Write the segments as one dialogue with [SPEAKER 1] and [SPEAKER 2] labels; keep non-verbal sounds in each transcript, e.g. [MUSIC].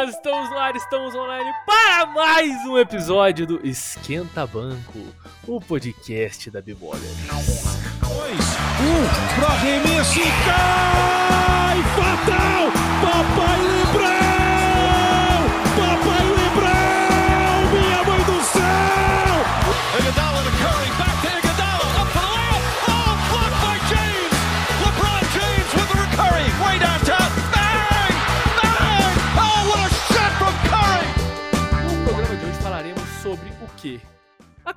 [SPEAKER 1] nós estamos ar, estamos online para mais um episódio do Esquenta Banco, o podcast da Bibola.
[SPEAKER 2] Dois, um, pro arremesso cai! Fatal! Papai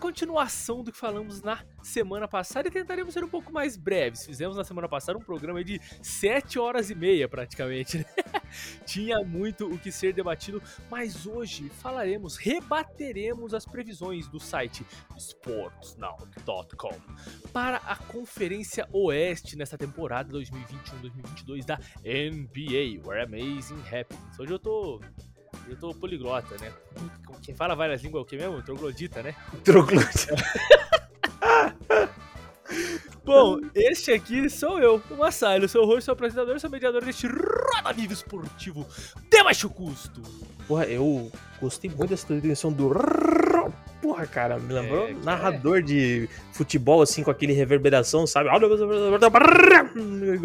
[SPEAKER 1] continuação do que falamos na semana passada e tentaremos ser um pouco mais breves. Fizemos na semana passada um programa de 7 horas e meia, praticamente. né? [LAUGHS] Tinha muito o que ser debatido, mas hoje falaremos, rebateremos as previsões do site sportsnow.com para a Conferência Oeste nessa temporada 2021-2022 da NBA, Where Amazing Happens. Hoje eu tô eu tô poliglota, né? Quem fala várias línguas é o que mesmo? Troglodita, né? [LAUGHS]
[SPEAKER 3] Troglodita. [LAUGHS]
[SPEAKER 1] Bom, este aqui sou eu, o Massaio, sou o host, sou apresentador, sou mediador deste Roda Vivo Esportivo de baixo custo.
[SPEAKER 3] Porra, eu gostei muito dessa transmissão do. Porra, cara, me lembrou
[SPEAKER 1] É,
[SPEAKER 3] narrador de futebol, assim, com aquele reverberação, sabe?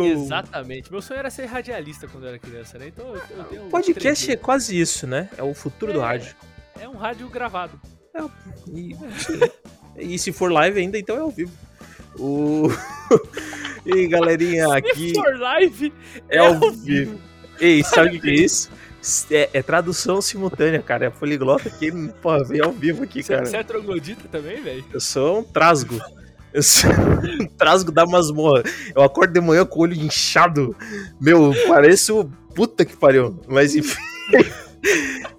[SPEAKER 1] Exatamente. Meu sonho era ser radialista quando eu era criança, né? Então eu, eu tenho. um
[SPEAKER 3] Podcast é quase isso, né? É o futuro do
[SPEAKER 1] É.
[SPEAKER 3] rádio.
[SPEAKER 1] É um rádio gravado.
[SPEAKER 3] E, e se for live ainda, então é ao vivo. O... e aí, galerinha, aqui
[SPEAKER 1] Se for live,
[SPEAKER 3] é ao vivo. Ei, sabe o que é isso? É, é tradução simultânea, cara. É poliglota que, porra, vem ao vivo aqui,
[SPEAKER 1] Você,
[SPEAKER 3] cara.
[SPEAKER 1] você é troglodita também, velho?
[SPEAKER 3] Eu sou um trasgo. Eu sou um trasgo da masmorra. Eu acordo de manhã com o olho inchado. Meu, pareço puta que pariu. Mas enfim.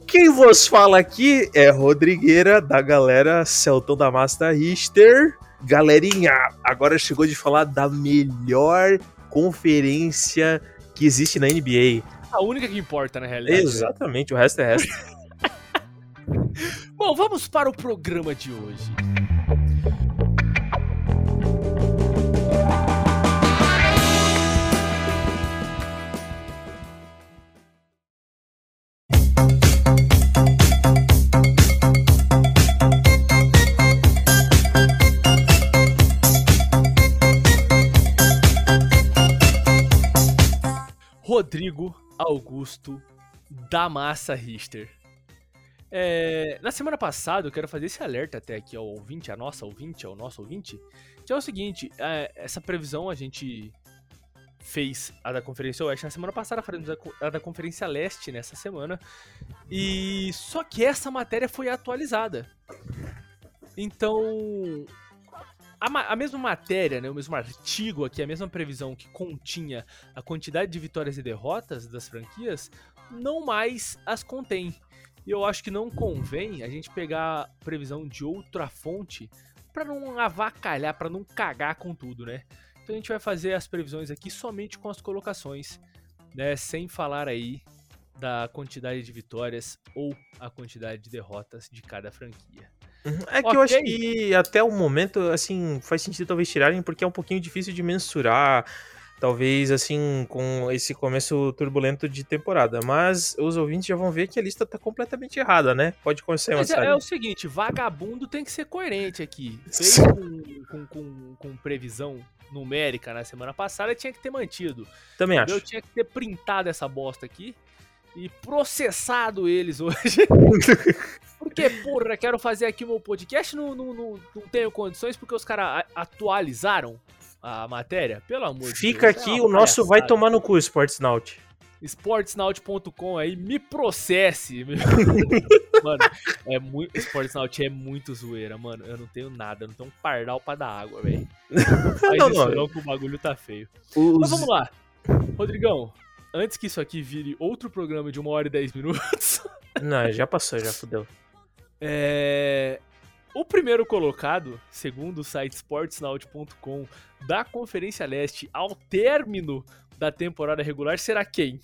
[SPEAKER 3] Quem vos fala aqui é Rodrigueira, da galera Celtão da Masta Richter. Galerinha, agora chegou de falar da melhor conferência que existe na NBA.
[SPEAKER 1] A única que importa, na realidade.
[SPEAKER 3] Exatamente, o resto é resto. [LAUGHS]
[SPEAKER 1] Bom, vamos para o programa de hoje. Rodrigo Augusto da Massa Richter. É, na semana passada, eu quero fazer esse alerta até aqui ao ouvinte, a nossa ouvinte, ao nosso ouvinte, que é o seguinte, é, essa previsão a gente fez a da Conferência Oeste na semana passada, faremos a, da Conferência Leste nessa semana, e só que essa matéria foi atualizada. Então, a, a mesma matéria, né, o mesmo artigo aqui, a mesma previsão que continha a quantidade de vitórias e derrotas das franquias, não mais as contém. E eu acho que não convém a gente pegar a previsão de outra fonte para não avacalhar, para não cagar com tudo, né? Então a gente vai fazer as previsões aqui somente com as colocações, né, sem falar aí da quantidade de vitórias ou a quantidade de derrotas de cada franquia.
[SPEAKER 3] É que eu acho que até o momento, assim, faz sentido talvez tirarem, porque é um pouquinho difícil de mensurar, talvez, assim, com esse começo turbulento de temporada. Mas os ouvintes já vão ver que a lista tá completamente errada, né? Pode começar,
[SPEAKER 1] Mas é, é o seguinte, vagabundo tem que ser coerente aqui. Fez com, com, com, com previsão numérica na semana passada, tinha que ter mantido.
[SPEAKER 3] Também
[SPEAKER 1] Eu
[SPEAKER 3] acho.
[SPEAKER 1] tinha que ter printado essa bosta aqui e processado eles hoje. [LAUGHS] porque, porra, quero fazer aqui o meu podcast, não, não, não, não tenho condições, porque os caras atualizaram a matéria. Pelo amor de
[SPEAKER 3] Fica
[SPEAKER 1] Deus. é
[SPEAKER 3] aqui,
[SPEAKER 1] uma
[SPEAKER 3] o nosso vai tomar no cu, Sportsnaut.
[SPEAKER 1] Sportsnaut.com aí, me processe. [LAUGHS] mano, é muito. Sportsnaut é muito zoeira, mano. Eu não tenho nada, eu não tenho um pardal pra dar água, velho. [LAUGHS] Não
[SPEAKER 3] não. não,
[SPEAKER 1] que o bagulho tá feio.
[SPEAKER 3] Os-
[SPEAKER 1] Mas vamos lá. Rodrigão, antes que isso aqui vire outro programa de uma hora e dez minutos,
[SPEAKER 3] Não, já passou, já fudeu.
[SPEAKER 1] É. O primeiro colocado, segundo o site sportsnaut.com, da Conferência Leste ao término da temporada regular será quem?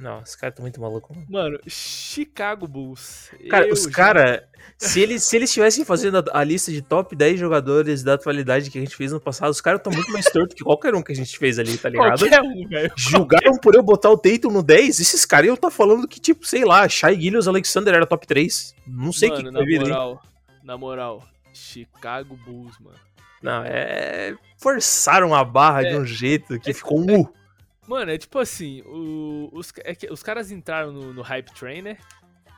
[SPEAKER 3] Não, os caras estão muito malucos, mano.
[SPEAKER 1] Mano, Chicago Bulls.
[SPEAKER 3] Cara,
[SPEAKER 1] Eu
[SPEAKER 3] os
[SPEAKER 1] já-
[SPEAKER 3] caras, [LAUGHS] se eles se eles estivessem fazendo a, a lista de top 10 jogadores da atualidade que a gente fez no passado, os caras estão muito mais tortos que qualquer um que a gente fez ali, tá ligado?
[SPEAKER 1] Qualquer um, velho.
[SPEAKER 3] Julgaram por eu botar o Tatum no 10, esses caras iam tá falando que, tipo, sei lá, Shai Gillius Alexander era top 3. Não sei o que,
[SPEAKER 1] Mano,
[SPEAKER 3] que
[SPEAKER 1] na
[SPEAKER 3] ali.
[SPEAKER 1] moral, na moral, Chicago Bulls, mano.
[SPEAKER 3] Não, é. Forçaram a barra de
[SPEAKER 1] É.
[SPEAKER 3] um jeito que ficou um U.
[SPEAKER 1] Mano, é tipo assim, o- os, é que os caras entraram no, no hype train, né?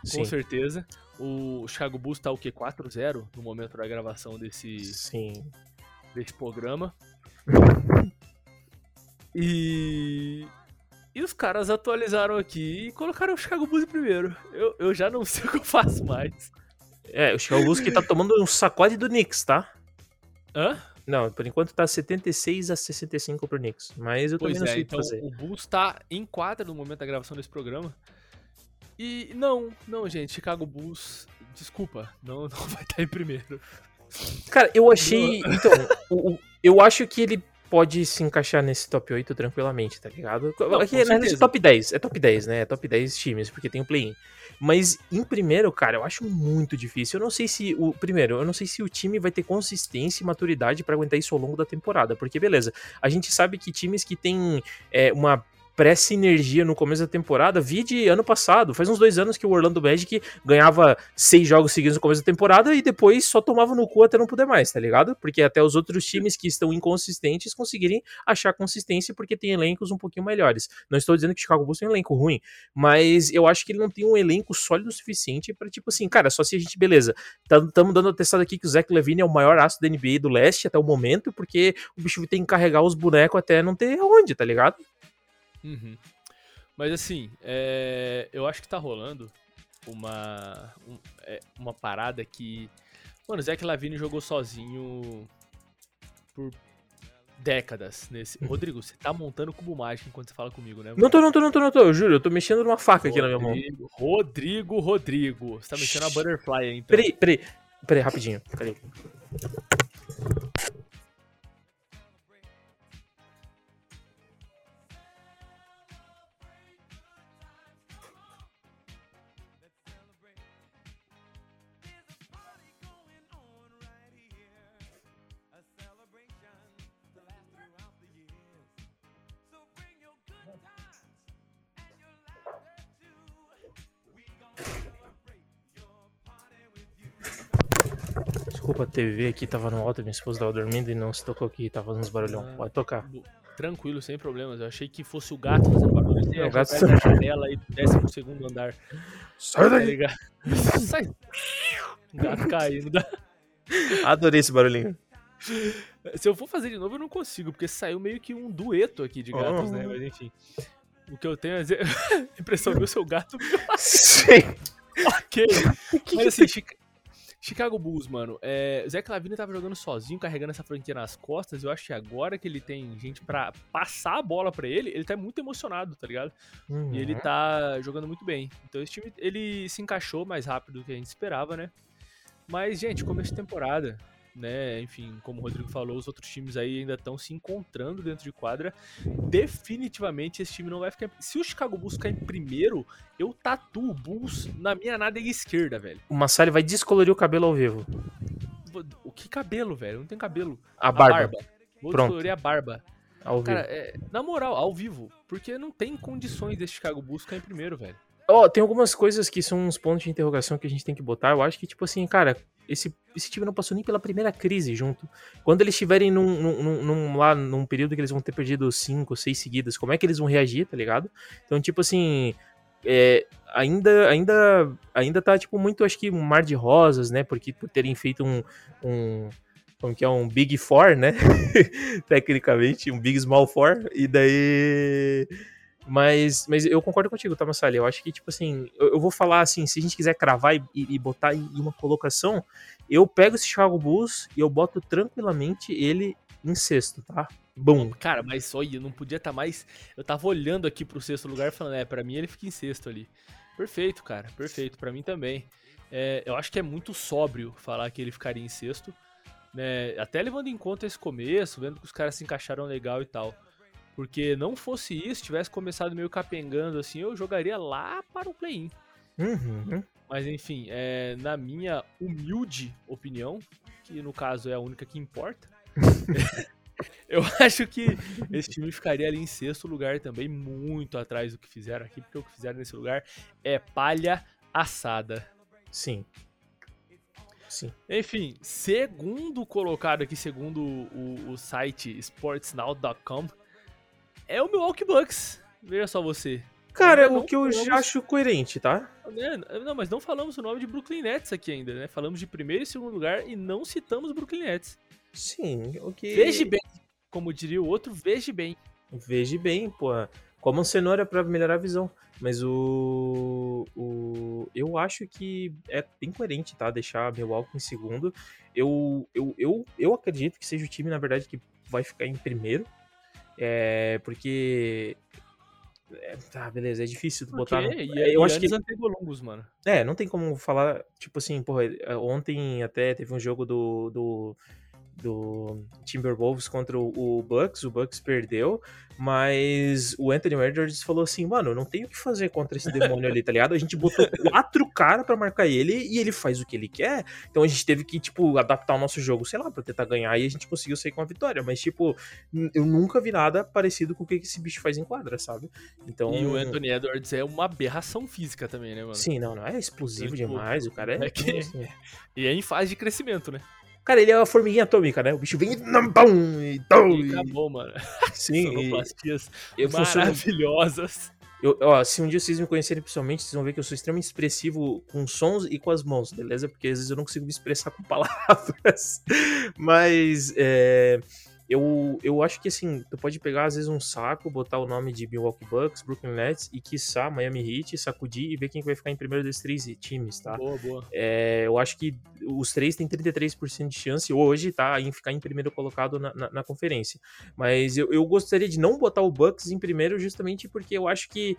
[SPEAKER 1] Com
[SPEAKER 3] Sim.
[SPEAKER 1] certeza. O Chicago Bulls tá o quê? 4-0 no momento da gravação desse,
[SPEAKER 3] Sim.
[SPEAKER 1] desse programa. E. E os caras atualizaram aqui e colocaram o Chicago Bulls primeiro. Eu, eu já não [LAUGHS] sei o que eu faço mais.
[SPEAKER 3] É, o Chicago Bulls que tá tomando um sacode do Knicks, tá?
[SPEAKER 1] Hã?
[SPEAKER 3] Não, por enquanto tá 76 a 65 pro Knicks. Mas eu
[SPEAKER 1] Pois
[SPEAKER 3] também não
[SPEAKER 1] é,
[SPEAKER 3] sei o que
[SPEAKER 1] então
[SPEAKER 3] fazer.
[SPEAKER 1] o Bulls tá em quadra no momento da gravação desse programa. E não, não, gente, Chicago Bulls, desculpa, não, [LAUGHS] não vai estar em primeiro.
[SPEAKER 3] Cara, eu achei. Então, o- o- eu acho que ele pode se encaixar nesse top 8 tranquilamente, tá ligado?
[SPEAKER 1] Não,
[SPEAKER 3] Aqui, verdade,
[SPEAKER 1] certeza.
[SPEAKER 3] top 10. É top 10, né? É top 10 times, porque tem o play-in. Mas em primeiro, cara, eu acho muito difícil. Eu não sei se o. Primeiro, eu não sei se o time vai ter consistência e maturidade pra aguentar isso ao longo da temporada. Porque, beleza, a gente sabe que times que têm é, uma pré-sinergia no começo da temporada, vi de ano passado, faz uns dois anos que o Orlando Magic ganhava seis jogos seguidos no começo da temporada e depois só tomava no cu até não poder mais, tá ligado? Porque até os outros times que estão inconsistentes conseguirem achar consistência porque tem elencos um pouquinho melhores. Não estou dizendo que o Chicago Bulls tem um elenco ruim, mas eu acho que ele não tem um elenco sólido o suficiente pra, tipo assim, cara, só se a gente, beleza, estamos dando atestado aqui que o Zach Levine é o maior aço da NBA do leste até o momento, porque o bicho tem que carregar os bonecos até não ter onde, tá ligado?
[SPEAKER 1] Uhum. Mas assim, é, eu acho que tá rolando uma, um- é, uma parada que. Mano, o Zach Lavine jogou sozinho por décadas nesse. Rodrigo, você tá montando cubo mágico enquanto você fala comigo, né?
[SPEAKER 3] Não tô, não tô, não tô, não tô, eu juro, eu tô mexendo numa faca aqui na minha mão.
[SPEAKER 1] Rodrigo, Rodrigo, Rodrigo. Você tá mexendo a butterfly aí, então.
[SPEAKER 3] Peraí, peraí, peraí, rapidinho. Peraí. TV aqui tava no alto, minha esposa tava dormindo e não se tocou aqui, tava fazendo uns barulhão.
[SPEAKER 1] Ah.
[SPEAKER 3] Pode tocar.
[SPEAKER 1] Tranquilo, sem problemas. Eu achei que fosse o gato fazendo barulho. Você
[SPEAKER 3] É,
[SPEAKER 1] ia
[SPEAKER 3] o gato-
[SPEAKER 1] jogar da janela aí do 12 segundo andar.
[SPEAKER 3] Sai
[SPEAKER 1] Tá ligado? [LAUGHS] Sai. O gato caindo. da-
[SPEAKER 3] Adorei esse barulhinho.
[SPEAKER 1] Se eu for fazer de novo, eu não consigo, porque saiu meio que um dueto aqui de gatos, né?
[SPEAKER 3] Oh.
[SPEAKER 1] Mas enfim. O que eu tenho é dizer. [LAUGHS] a impressão do seu gato. [LAUGHS]
[SPEAKER 3] Sim.
[SPEAKER 1] ok. Mas assim, Chica- Chicago Bulls, mano. É... Zé Clavini tava jogando sozinho, carregando essa franquia nas costas. Eu acho que agora que ele tem gente pra passar a bola pra ele, ele tá muito emocionado, tá ligado? E ele
[SPEAKER 3] Uhum.
[SPEAKER 1] tá jogando muito bem. Então esse time, ele se encaixou mais rápido do que a gente esperava, né? Mas, gente, começo de temporada, né? Enfim, como o Rodrigo falou, os outros times aí ainda estão se encontrando dentro de quadra. Definitivamente esse time não vai ficar. Se o Chicago Bulls ficar em primeiro, eu tatuo o Bulls na minha nádega esquerda, velho.
[SPEAKER 3] O Massali vai descolorir o cabelo ao vivo.
[SPEAKER 1] O que cabelo, velho? Não tem cabelo.
[SPEAKER 3] A barba.
[SPEAKER 1] Vou
[SPEAKER 3] Pronto.
[SPEAKER 1] descolorir a barba.
[SPEAKER 3] Ao vivo.
[SPEAKER 1] Cara, é, na moral, ao vivo. Porque não tem condições desse Chicago Bulls ficar em primeiro, velho.
[SPEAKER 3] Ó, tem algumas coisas que são uns pontos de interrogação que a gente tem que botar. Eu acho que, tipo assim, cara, esse, esse time não passou nem pela primeira crise junto. Quando eles estiverem num- num- num- lá num período que eles vão ter perdido cinco, seis seguidas, como é que eles vão reagir, tá ligado? Então, tipo assim. é, ainda, ainda, ainda tá, tipo, muito, acho que um mar de rosas, né? Porque por terem feito um. um como que é? Um Big Four, né? [LAUGHS] Tecnicamente, um Big Small Four. E daí. Mas, mas eu concordo contigo, tá, Massali? Eu acho que, tipo assim, eu, eu vou falar assim, se a gente quiser cravar e, e botar em uma colocação, eu pego esse Chicago Bulls e eu boto tranquilamente ele em sexto, tá? Bom.
[SPEAKER 1] Cara, mas olha, não podia estar mais. Eu tava olhando aqui pro sexto lugar falando, é, pra mim ele fica em sexto ali. Perfeito, cara, perfeito. Pra mim também. É, eu acho que é muito sóbrio falar que ele ficaria em sexto. Né? Até levando em conta esse começo, vendo que os caras se encaixaram legal e tal. Porque não fosse isso, tivesse começado meio capengando assim, eu jogaria lá para o play-in.
[SPEAKER 3] Uhum.
[SPEAKER 1] Mas enfim, é, na minha humilde opinião, que no caso é a única que importa, [LAUGHS] [LAUGHS] eu acho que esse time ficaria ali em sexto lugar também, muito atrás do que fizeram aqui, porque o que fizeram nesse lugar é palha assada.
[SPEAKER 3] Sim. Sim.
[SPEAKER 1] Enfim, segundo colocado aqui, segundo o, o site sportsnow.com, é o Milwaukee Bucks. Veja só você.
[SPEAKER 3] Cara, o que eu
[SPEAKER 1] falamos-
[SPEAKER 3] já acho coerente, tá?
[SPEAKER 1] É, Não, mas não falamos o nome de Brooklyn Nets aqui ainda, né? Falamos de primeiro e segundo lugar e não citamos Brooklyn Nets.
[SPEAKER 3] Sim, o que.
[SPEAKER 1] Veja bem, como diria o outro, veja bem.
[SPEAKER 3] Veja bem, pô. Como cenoura pra melhorar a visão. Mas o, o. Eu acho que é bem coerente, tá? Deixar Milwaukee em segundo. Eu, eu, eu, eu acredito que seja o time, na verdade, que vai ficar em primeiro. É. Porque. É, tá, beleza, é difícil tu botar. No-
[SPEAKER 1] e,
[SPEAKER 3] eu
[SPEAKER 1] e
[SPEAKER 3] acho que
[SPEAKER 1] mano.
[SPEAKER 3] É, não tem como falar, tipo assim, porra, ontem até teve um jogo do, do, do Timberwolves contra o, Bucks, o Bucks perdeu, mas o Anthony Edwards falou assim, mano, não tem o que fazer contra esse demônio ali, tá ligado? A gente botou [LAUGHS] quatro caras pra marcar ele e ele faz o que ele quer, então a gente teve que, tipo, adaptar o nosso jogo, sei lá, pra tentar ganhar e a gente conseguiu sair com a vitória, mas, tipo, eu nunca vi nada parecido com o que esse bicho faz em quadra, sabe? Então...
[SPEAKER 1] E o Anthony Edwards é uma aberração física também, né, mano?
[SPEAKER 3] Sim, não, não é explosivo
[SPEAKER 1] Tipo,
[SPEAKER 3] demais, o cara é...
[SPEAKER 1] é que-
[SPEAKER 3] assim, [LAUGHS]
[SPEAKER 1] E é em fase de crescimento, né?
[SPEAKER 3] Cara, ele é uma formiguinha atômica, né? O bicho vem e pum, e
[SPEAKER 1] E acabou, mano. [LAUGHS]
[SPEAKER 3] Sim, e
[SPEAKER 1] Sonoplastias maravilhosas.
[SPEAKER 3] Eu, ó, se um dia vocês me conhecerem pessoalmente, vocês vão ver que eu sou extremamente expressivo com sons e com as mãos, beleza? Porque às vezes eu não consigo me expressar com [LAUGHS] palavras. Mas é, eu, eu acho que assim, tu pode pegar às vezes um saco, botar o nome de Milwaukee Bucks, Brooklyn Nets e quiçá Miami Heat, sacudir e ver quem que vai ficar em primeiro desses três times, tá?
[SPEAKER 1] Boa, boa.
[SPEAKER 3] É, eu acho que os três têm 33% de chance hoje, tá? Em ficar em primeiro colocado na, na, na conferência. Mas eu, eu gostaria de não botar o Bucks em primeiro justamente porque eu acho que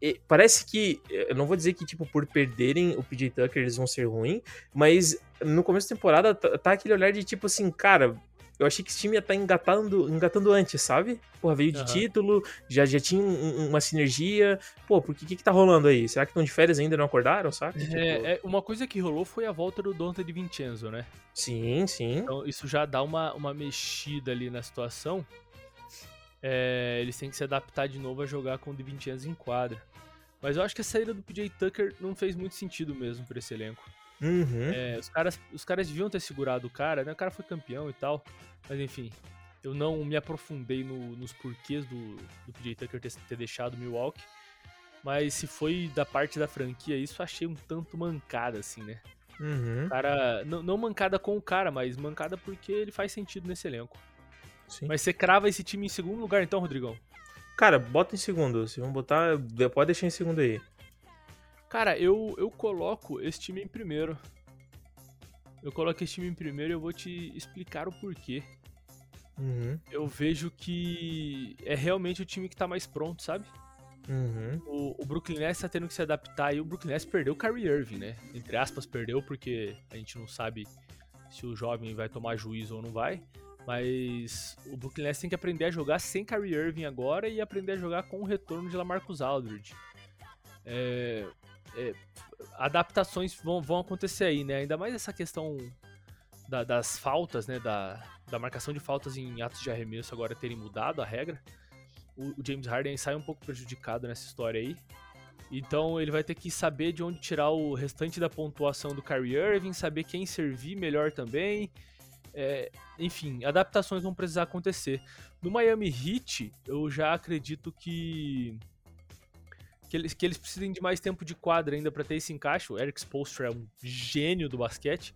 [SPEAKER 3] eh, Parece que, eu não vou dizer que, tipo, por perderem o PJ Tucker eles vão ser ruim, mas no começo da temporada tá, tá aquele olhar de tipo assim, cara, eu achei que esse time ia estar engatando, engatando antes, sabe? Porra, veio de
[SPEAKER 1] Aham.
[SPEAKER 3] título, já, já tinha um- um- uma sinergia. Pô, por que que, que tá rolando aí? Será que estão de férias e ainda não acordaram, sabe? Tipo,
[SPEAKER 1] É, é, uma coisa que rolou foi a volta do Dante de Vincenzo, né?
[SPEAKER 3] Sim, sim.
[SPEAKER 1] Então isso já dá uma, uma mexida ali na situação. É, eles têm que se adaptar de novo a jogar com o De Vincenzo em quadra. Mas eu acho que a saída do PJ Tucker não fez muito sentido mesmo pra esse elenco.
[SPEAKER 3] Uhum.
[SPEAKER 1] É, os, caras, os caras deviam ter segurado o cara, né? O cara foi campeão e tal. Mas enfim, eu não me aprofundei no- nos porquês do, do PJ Tucker ter, ter deixado o Milwaukee. Mas se foi da parte da franquia, isso achei um tanto mancada, assim, né?
[SPEAKER 3] Uhum.
[SPEAKER 1] Cara, não, não mancada com o cara, mas mancada porque ele faz sentido nesse elenco.
[SPEAKER 3] Sim.
[SPEAKER 1] Mas você crava esse time em segundo lugar, então, Rodrigão?
[SPEAKER 3] Cara, bota em segundo. Se vão botar, pode deixar em segundo aí.
[SPEAKER 1] Cara, eu, eu coloco esse time em primeiro. Eu coloco esse time em primeiro e eu vou te explicar o porquê.
[SPEAKER 3] Uhum.
[SPEAKER 1] Eu vejo que é realmente o time que tá mais pronto, sabe?
[SPEAKER 3] Uhum.
[SPEAKER 1] O, o Brooklyn Nets tá tendo que se adaptar e o Brooklyn Nets perdeu o Kyrie Irving, né? Entre aspas, perdeu porque a gente não sabe se o jovem vai tomar juízo ou não vai. Mas o Brooklyn Nets tem que aprender a jogar sem Kyrie Irving agora e aprender a jogar com o retorno de Lamarcus Aldridge. É, é, adaptações vão, vão acontecer aí, né? Ainda mais essa questão da- das faltas, né? Da, da marcação de faltas em atos de arremesso agora terem mudado a regra. O, o James Harden sai um pouco prejudicado nessa história aí. Então ele vai ter que saber de onde tirar o restante da pontuação do Kyrie Irving, saber quem servir melhor também. É, enfim, adaptações vão precisar acontecer. No Miami Heat, eu já acredito que que eles, que eles precisem de mais tempo de quadra ainda para ter esse encaixe. O Eric Spoelstra é um gênio do basquete.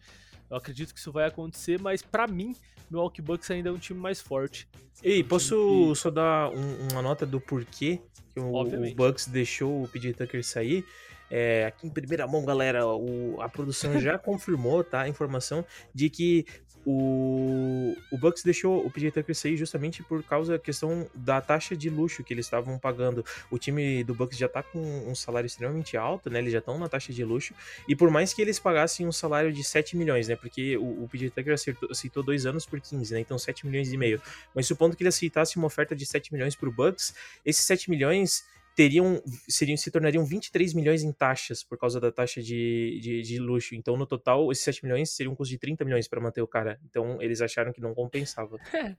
[SPEAKER 1] Eu acredito que isso vai acontecer, mas para mim, o Milwaukee Bucks ainda é um time mais forte.
[SPEAKER 3] Ei,
[SPEAKER 1] Um
[SPEAKER 3] posso só dar um- uma nota do porquê que o, o. Bucks deixou o PJ Tucker sair? É, aqui em primeira mão, galera, o- a produção já [LAUGHS] confirmou, tá? A informação de que o, o Bucks deixou o PJ Tucker sair justamente por causa da questão da taxa de luxo que eles estavam pagando. O time do Bucks já tá com um salário extremamente alto, né? Eles já estão na taxa de luxo. E por mais que eles pagassem um salário de 7 milhões, né? Porque o, o PJ Tucker aceitou, aceitou dois anos por 15, né? Então 7 milhões e meio. Mas supondo que ele aceitasse uma oferta de 7 milhões pro Bucks, esses 7 milhões teriam, seriam, se tornariam 23 milhões em taxas por causa da taxa de, de, de luxo. Então, no total, esses 7 milhões seriam um custo de 30 milhões para manter o cara. Então, eles acharam que não compensava. [LAUGHS]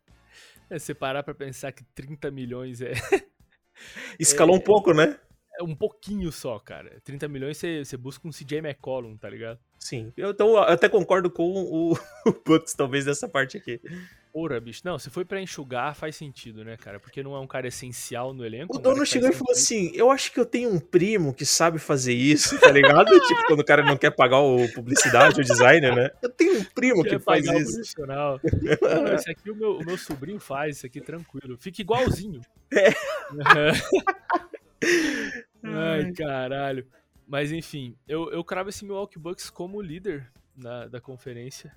[SPEAKER 1] É, se parar pra pensar que 30 milhões é, [LAUGHS]
[SPEAKER 3] Escalou um pouco, né?
[SPEAKER 1] é um pouquinho só, cara. 30 milhões você, você busca um CJ McCollum, tá ligado?
[SPEAKER 3] Sim. Eu, então, eu até concordo com o, o [LAUGHS] Bucks, talvez, nessa parte aqui.
[SPEAKER 1] Porra, bicho. Não, se foi pra enxugar, faz sentido, né, cara? Porque não é um cara essencial no elenco.
[SPEAKER 3] O dono
[SPEAKER 1] que
[SPEAKER 3] chegou e falou assim: Eu acho que eu tenho um primo que sabe fazer isso, tá ligado? [LAUGHS] tipo, quando o cara não quer pagar o publicidade, o designer, né? Eu tenho um primo que
[SPEAKER 1] Quer
[SPEAKER 3] faz
[SPEAKER 1] pagar o
[SPEAKER 3] isso.
[SPEAKER 1] profissional. Não, esse aqui o meu, o meu sobrinho faz, isso aqui tranquilo. Fica igualzinho.
[SPEAKER 3] É. [LAUGHS]
[SPEAKER 1] Ai, caralho. Mas enfim, eu, eu cravo esse Milwaukee Bucks como líder na, da conferência.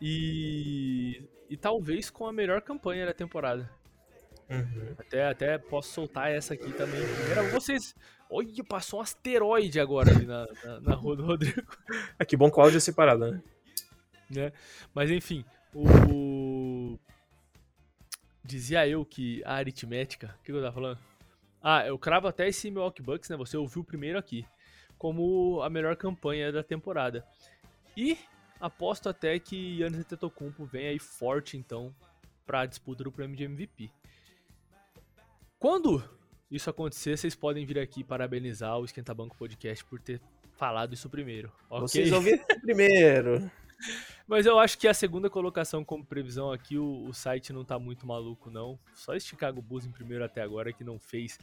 [SPEAKER 1] E, e talvez com a melhor campanha da temporada.
[SPEAKER 3] Uhum.
[SPEAKER 1] Até, até posso soltar essa aqui também. Vocês. Olha, passou um asteroide agora ali na, na, na rua do Rodrigo.
[SPEAKER 3] Ah, que bom que o áudio é separado, né?
[SPEAKER 1] né? Mas enfim, o. Dizia eu que a aritmética. O que eu tava falando? Ah, eu cravo até esse Milwaukee Bucks, né? Você ouviu primeiro aqui. Como a melhor campanha da temporada. E aposto até que Yannis Antetokounmpo vem aí forte, então, pra disputa do prêmio de MVP. Quando isso acontecer, vocês podem vir aqui parabenizar o Esquenta Banco Podcast por ter falado isso primeiro. ok?
[SPEAKER 3] Vocês ouviram [LAUGHS] primeiro.
[SPEAKER 1] Mas eu acho que a segunda colocação como previsão aqui, o, o site não tá muito maluco, não. Só esse Chicago Bulls em primeiro até agora que não fez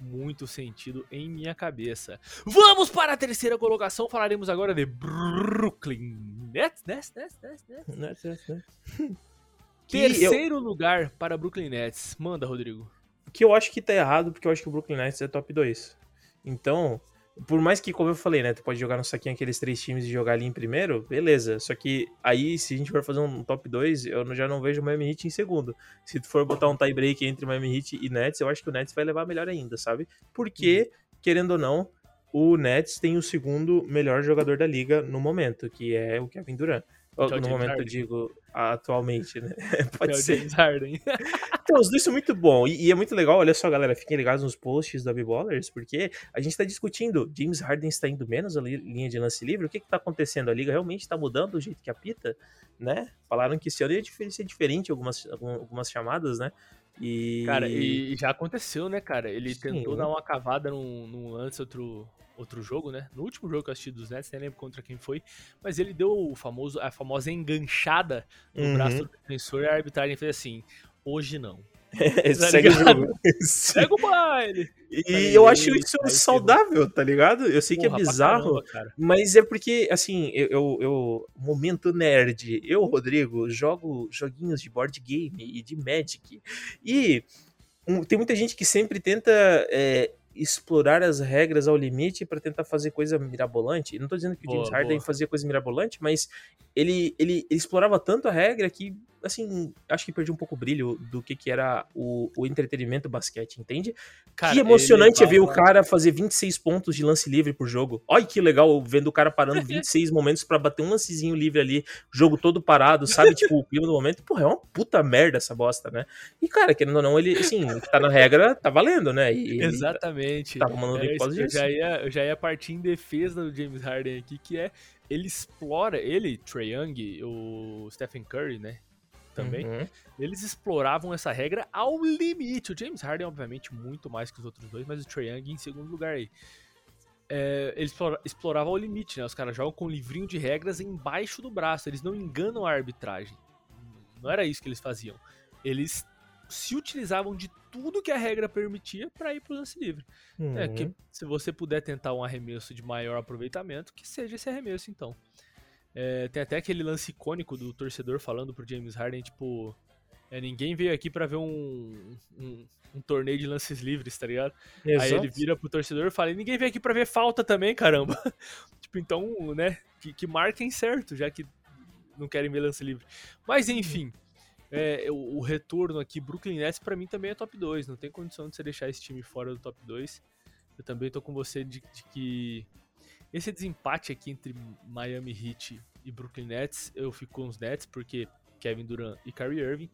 [SPEAKER 1] muito sentido em minha cabeça. Vamos para a terceira colocação, falaremos agora de Brooklyn Nets, Nets, Nets, Nets, Nets.
[SPEAKER 3] Né, né, né. Que eu-
[SPEAKER 1] Terceiro lugar para Brooklyn Nets. Manda, Rodrigo.
[SPEAKER 3] que eu acho que tá errado, porque eu acho que o Brooklyn Nets é top 2. Então, por mais que, como eu falei, né, tu pode jogar no saquinho aqueles três times e jogar ali em primeiro, beleza. Só que aí, se a gente for fazer um top 2, eu já não vejo o Miami Heat em segundo. Se tu for botar um tie break entre Miami Heat e Nets, eu acho que o Nets vai levar melhor ainda, sabe? Porque, querendo ou não, o Nets tem o segundo melhor jogador da liga no momento, que é o Kevin Durant.
[SPEAKER 1] É
[SPEAKER 3] no
[SPEAKER 1] James
[SPEAKER 3] momento, eu
[SPEAKER 1] Harden.
[SPEAKER 3] digo, atualmente, né? [LAUGHS]
[SPEAKER 1] É
[SPEAKER 3] Pode
[SPEAKER 1] o
[SPEAKER 3] ser.
[SPEAKER 1] James Harden. [LAUGHS]
[SPEAKER 3] Então, os dois são muito bons. E, e é muito legal, olha só, galera, fiquem ligados nos posts da B-Ballers, porque a gente tá discutindo, James Harden está indo menos a li- linha de lance livre, o que que tá acontecendo? A liga realmente tá mudando o jeito que apita, né? Falaram que esse ano ia ser diferente algumas, algum- algumas chamadas, né? E...
[SPEAKER 1] Cara, e, já aconteceu, né, cara? Ele
[SPEAKER 3] Sim.
[SPEAKER 1] tentou dar uma cavada num, num antes outro, outro jogo, né? No último jogo que eu assisti dos Nets, nem lembro contra quem foi, mas ele deu o famoso, a famosa enganchada no
[SPEAKER 3] Uhum.
[SPEAKER 1] braço do defensor e a arbitragem fez assim: hoje não. [LAUGHS]
[SPEAKER 3] segue o
[SPEAKER 1] ligado?
[SPEAKER 3] jogo. Sim. [LAUGHS]
[SPEAKER 1] Pega o baile!
[SPEAKER 3] E eu acho isso
[SPEAKER 1] aí
[SPEAKER 3] saudável, tá ligado? Eu sei que é
[SPEAKER 1] Porra,
[SPEAKER 3] bizarro,
[SPEAKER 1] caramba, cara.
[SPEAKER 3] Mas é porque, assim, eu, eu, eu- Momento nerd. Eu, Rodrigo, jogo joguinhos de board game e de Magic. E um, tem muita gente que sempre tenta é, explorar as regras ao limite pra tentar fazer coisa mirabolante. Não tô dizendo que o
[SPEAKER 1] Boa,
[SPEAKER 3] James Harden
[SPEAKER 1] boa.
[SPEAKER 3] fazia coisa mirabolante, mas ele, ele, ele explorava tanto a regra que, assim, acho que perdi um pouco o brilho do que, que era o, o entretenimento basquete, entende?
[SPEAKER 1] Cara,
[SPEAKER 3] que emocionante é ver o cara fazer 26 pontos de lance livre por jogo. Olha que legal vendo o cara parando [LAUGHS] 26 momentos pra bater um lancezinho livre ali, jogo todo parado, sabe? tipo, o clima do momento. Porra, é uma puta merda essa bosta, né? E, cara, querendo ou não, ele, assim, tá na regra, tá valendo, né? E
[SPEAKER 1] Exatamente.
[SPEAKER 3] Mandando
[SPEAKER 1] Era
[SPEAKER 3] bem por
[SPEAKER 1] eu, já ia, eu já ia partir em defesa do James Harden aqui, que é ele explora, ele, Trae Young, o Stephen Curry, né? Também.
[SPEAKER 3] Uhum.
[SPEAKER 1] Eles exploravam essa regra ao limite. O James Harden, obviamente, muito mais que os outros dois, mas o Trae Young em segundo lugar aí. É, eles explora- exploravam ao limite, né? Os caras jogam com um livrinho de regras embaixo do braço. Eles não enganam a arbitragem. Não era isso que eles faziam. Eles se utilizavam de tudo que a regra permitia para ir pro lance livre. É
[SPEAKER 3] Uhum.
[SPEAKER 1] que se você puder tentar um arremesso de maior aproveitamento, que seja esse arremesso então. É, tem até aquele lance icônico do torcedor falando pro James Harden, tipo, é, ninguém veio aqui pra ver um, um, um torneio de lances livres, tá ligado? Aí
[SPEAKER 3] Exato.
[SPEAKER 1] ele vira pro torcedor e fala, ninguém veio aqui pra ver falta também, caramba. [LAUGHS] tipo, então, né, que, que marquem certo, já que não querem ver lance livre. Mas enfim, é, o, o retorno aqui, Brooklyn Nets, pra mim também é top 2. Não tem condição de você deixar esse time fora do top 2. Eu também tô com você de, de que esse desempate aqui entre Miami Heat e Brooklyn Nets, eu fico com os Nets, porque Kevin Durant e Kyrie Irving.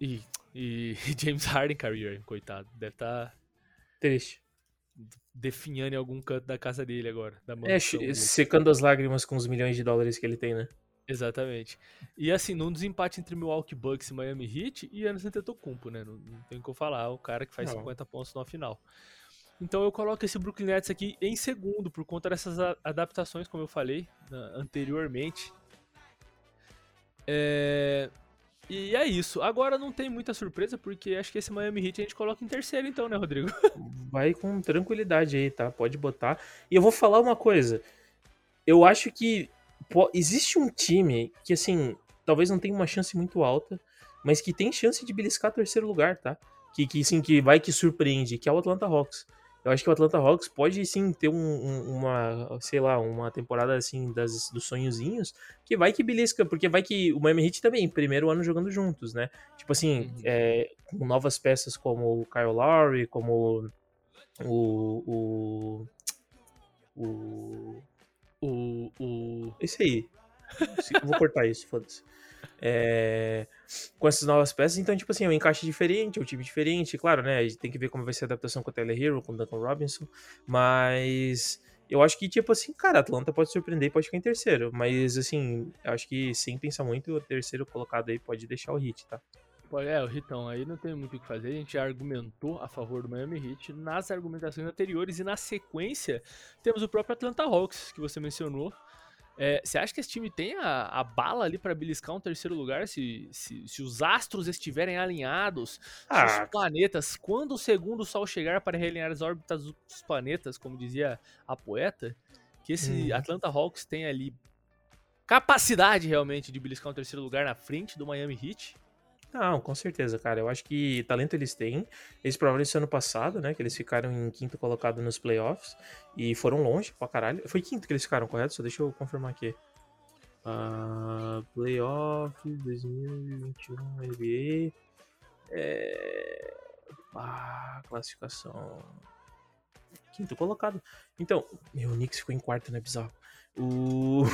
[SPEAKER 1] E, e [LAUGHS] James Harden, Kyrie Irving, coitado. Deve estar tá
[SPEAKER 3] Triste.
[SPEAKER 1] definhando em algum canto da casa dele agora. Da
[SPEAKER 3] É,
[SPEAKER 1] mansão
[SPEAKER 3] secando as lágrimas com os milhões de dólares que ele tem, né?
[SPEAKER 1] Exatamente. E assim, num desempate entre Milwaukee Bucks e Miami Heat e Anderson Antetokounmpo, né? Não, não tem o que eu falar, é o cara que faz
[SPEAKER 3] Não.
[SPEAKER 1] 50 pontos na final. Então eu coloco esse Brooklyn Nets aqui em segundo, por conta dessas adaptações, como eu falei anteriormente. É, E é isso. Agora não tem muita surpresa, porque acho que esse Miami Heat a gente coloca em terceiro então, né, Rodrigo? [LAUGHS]
[SPEAKER 3] Vai com tranquilidade aí, tá? Pode botar. E eu vou falar uma coisa. Eu acho que existe um time que, assim, talvez não tenha uma chance muito alta, mas que tem chance de beliscar terceiro lugar, tá? Que, que sim, que vai que surpreende, que é o Atlanta Hawks. Eu acho que o Atlanta Hawks pode sim ter um- um- uma, sei lá, uma temporada assim das, dos sonhozinhos, que vai que belisca, porque vai que o Miami Heat também, primeiro ano jogando juntos, né? Tipo assim,
[SPEAKER 1] Uhum.
[SPEAKER 3] é, com novas peças como o Kyle Lowry, como o. O. O.
[SPEAKER 1] O. o...
[SPEAKER 3] Esse aí. Vou cortar isso, foda-se. [LAUGHS] É, com essas novas peças, então, tipo assim, é um encaixe diferente, é um time diferente, claro, né? A gente tem que ver como vai ser a adaptação com o Tyler Hero, com o Duncan Robinson, mas eu acho que, tipo assim, cara, Atlanta pode surpreender e pode ficar em terceiro, mas, assim, acho que sem pensar muito, o terceiro colocado aí pode deixar o hit, tá?
[SPEAKER 1] É, o Ritão, aí não tem muito o que fazer. A gente argumentou a favor do Miami Heat nas argumentações anteriores e na sequência temos o próprio Atlanta Hawks, que você mencionou. É, você acha que esse time tem a, a bala ali para beliscar um terceiro lugar se, se, se os astros estiverem alinhados, se
[SPEAKER 3] Ah.
[SPEAKER 1] os planetas, quando o segundo sol chegar para realinhar as órbitas dos planetas, como dizia a poeta, que esse
[SPEAKER 3] Uhum.
[SPEAKER 1] Atlanta Hawks tem ali capacidade realmente de beliscar um terceiro lugar na frente do Miami Heat?
[SPEAKER 3] Não, com certeza, cara. Eu acho que talento eles têm. Eles provaram isso ano passado, né? Que eles ficaram em quinto colocado nos playoffs e foram longe pra caralho. Foi quinto que eles ficaram, correto? Só deixa eu confirmar aqui. Ah, playoffs 2021 NBA. É... Ah, classificação. Quinto colocado. Então, meu, o Knicks ficou em quarto, né? Bizarro. O.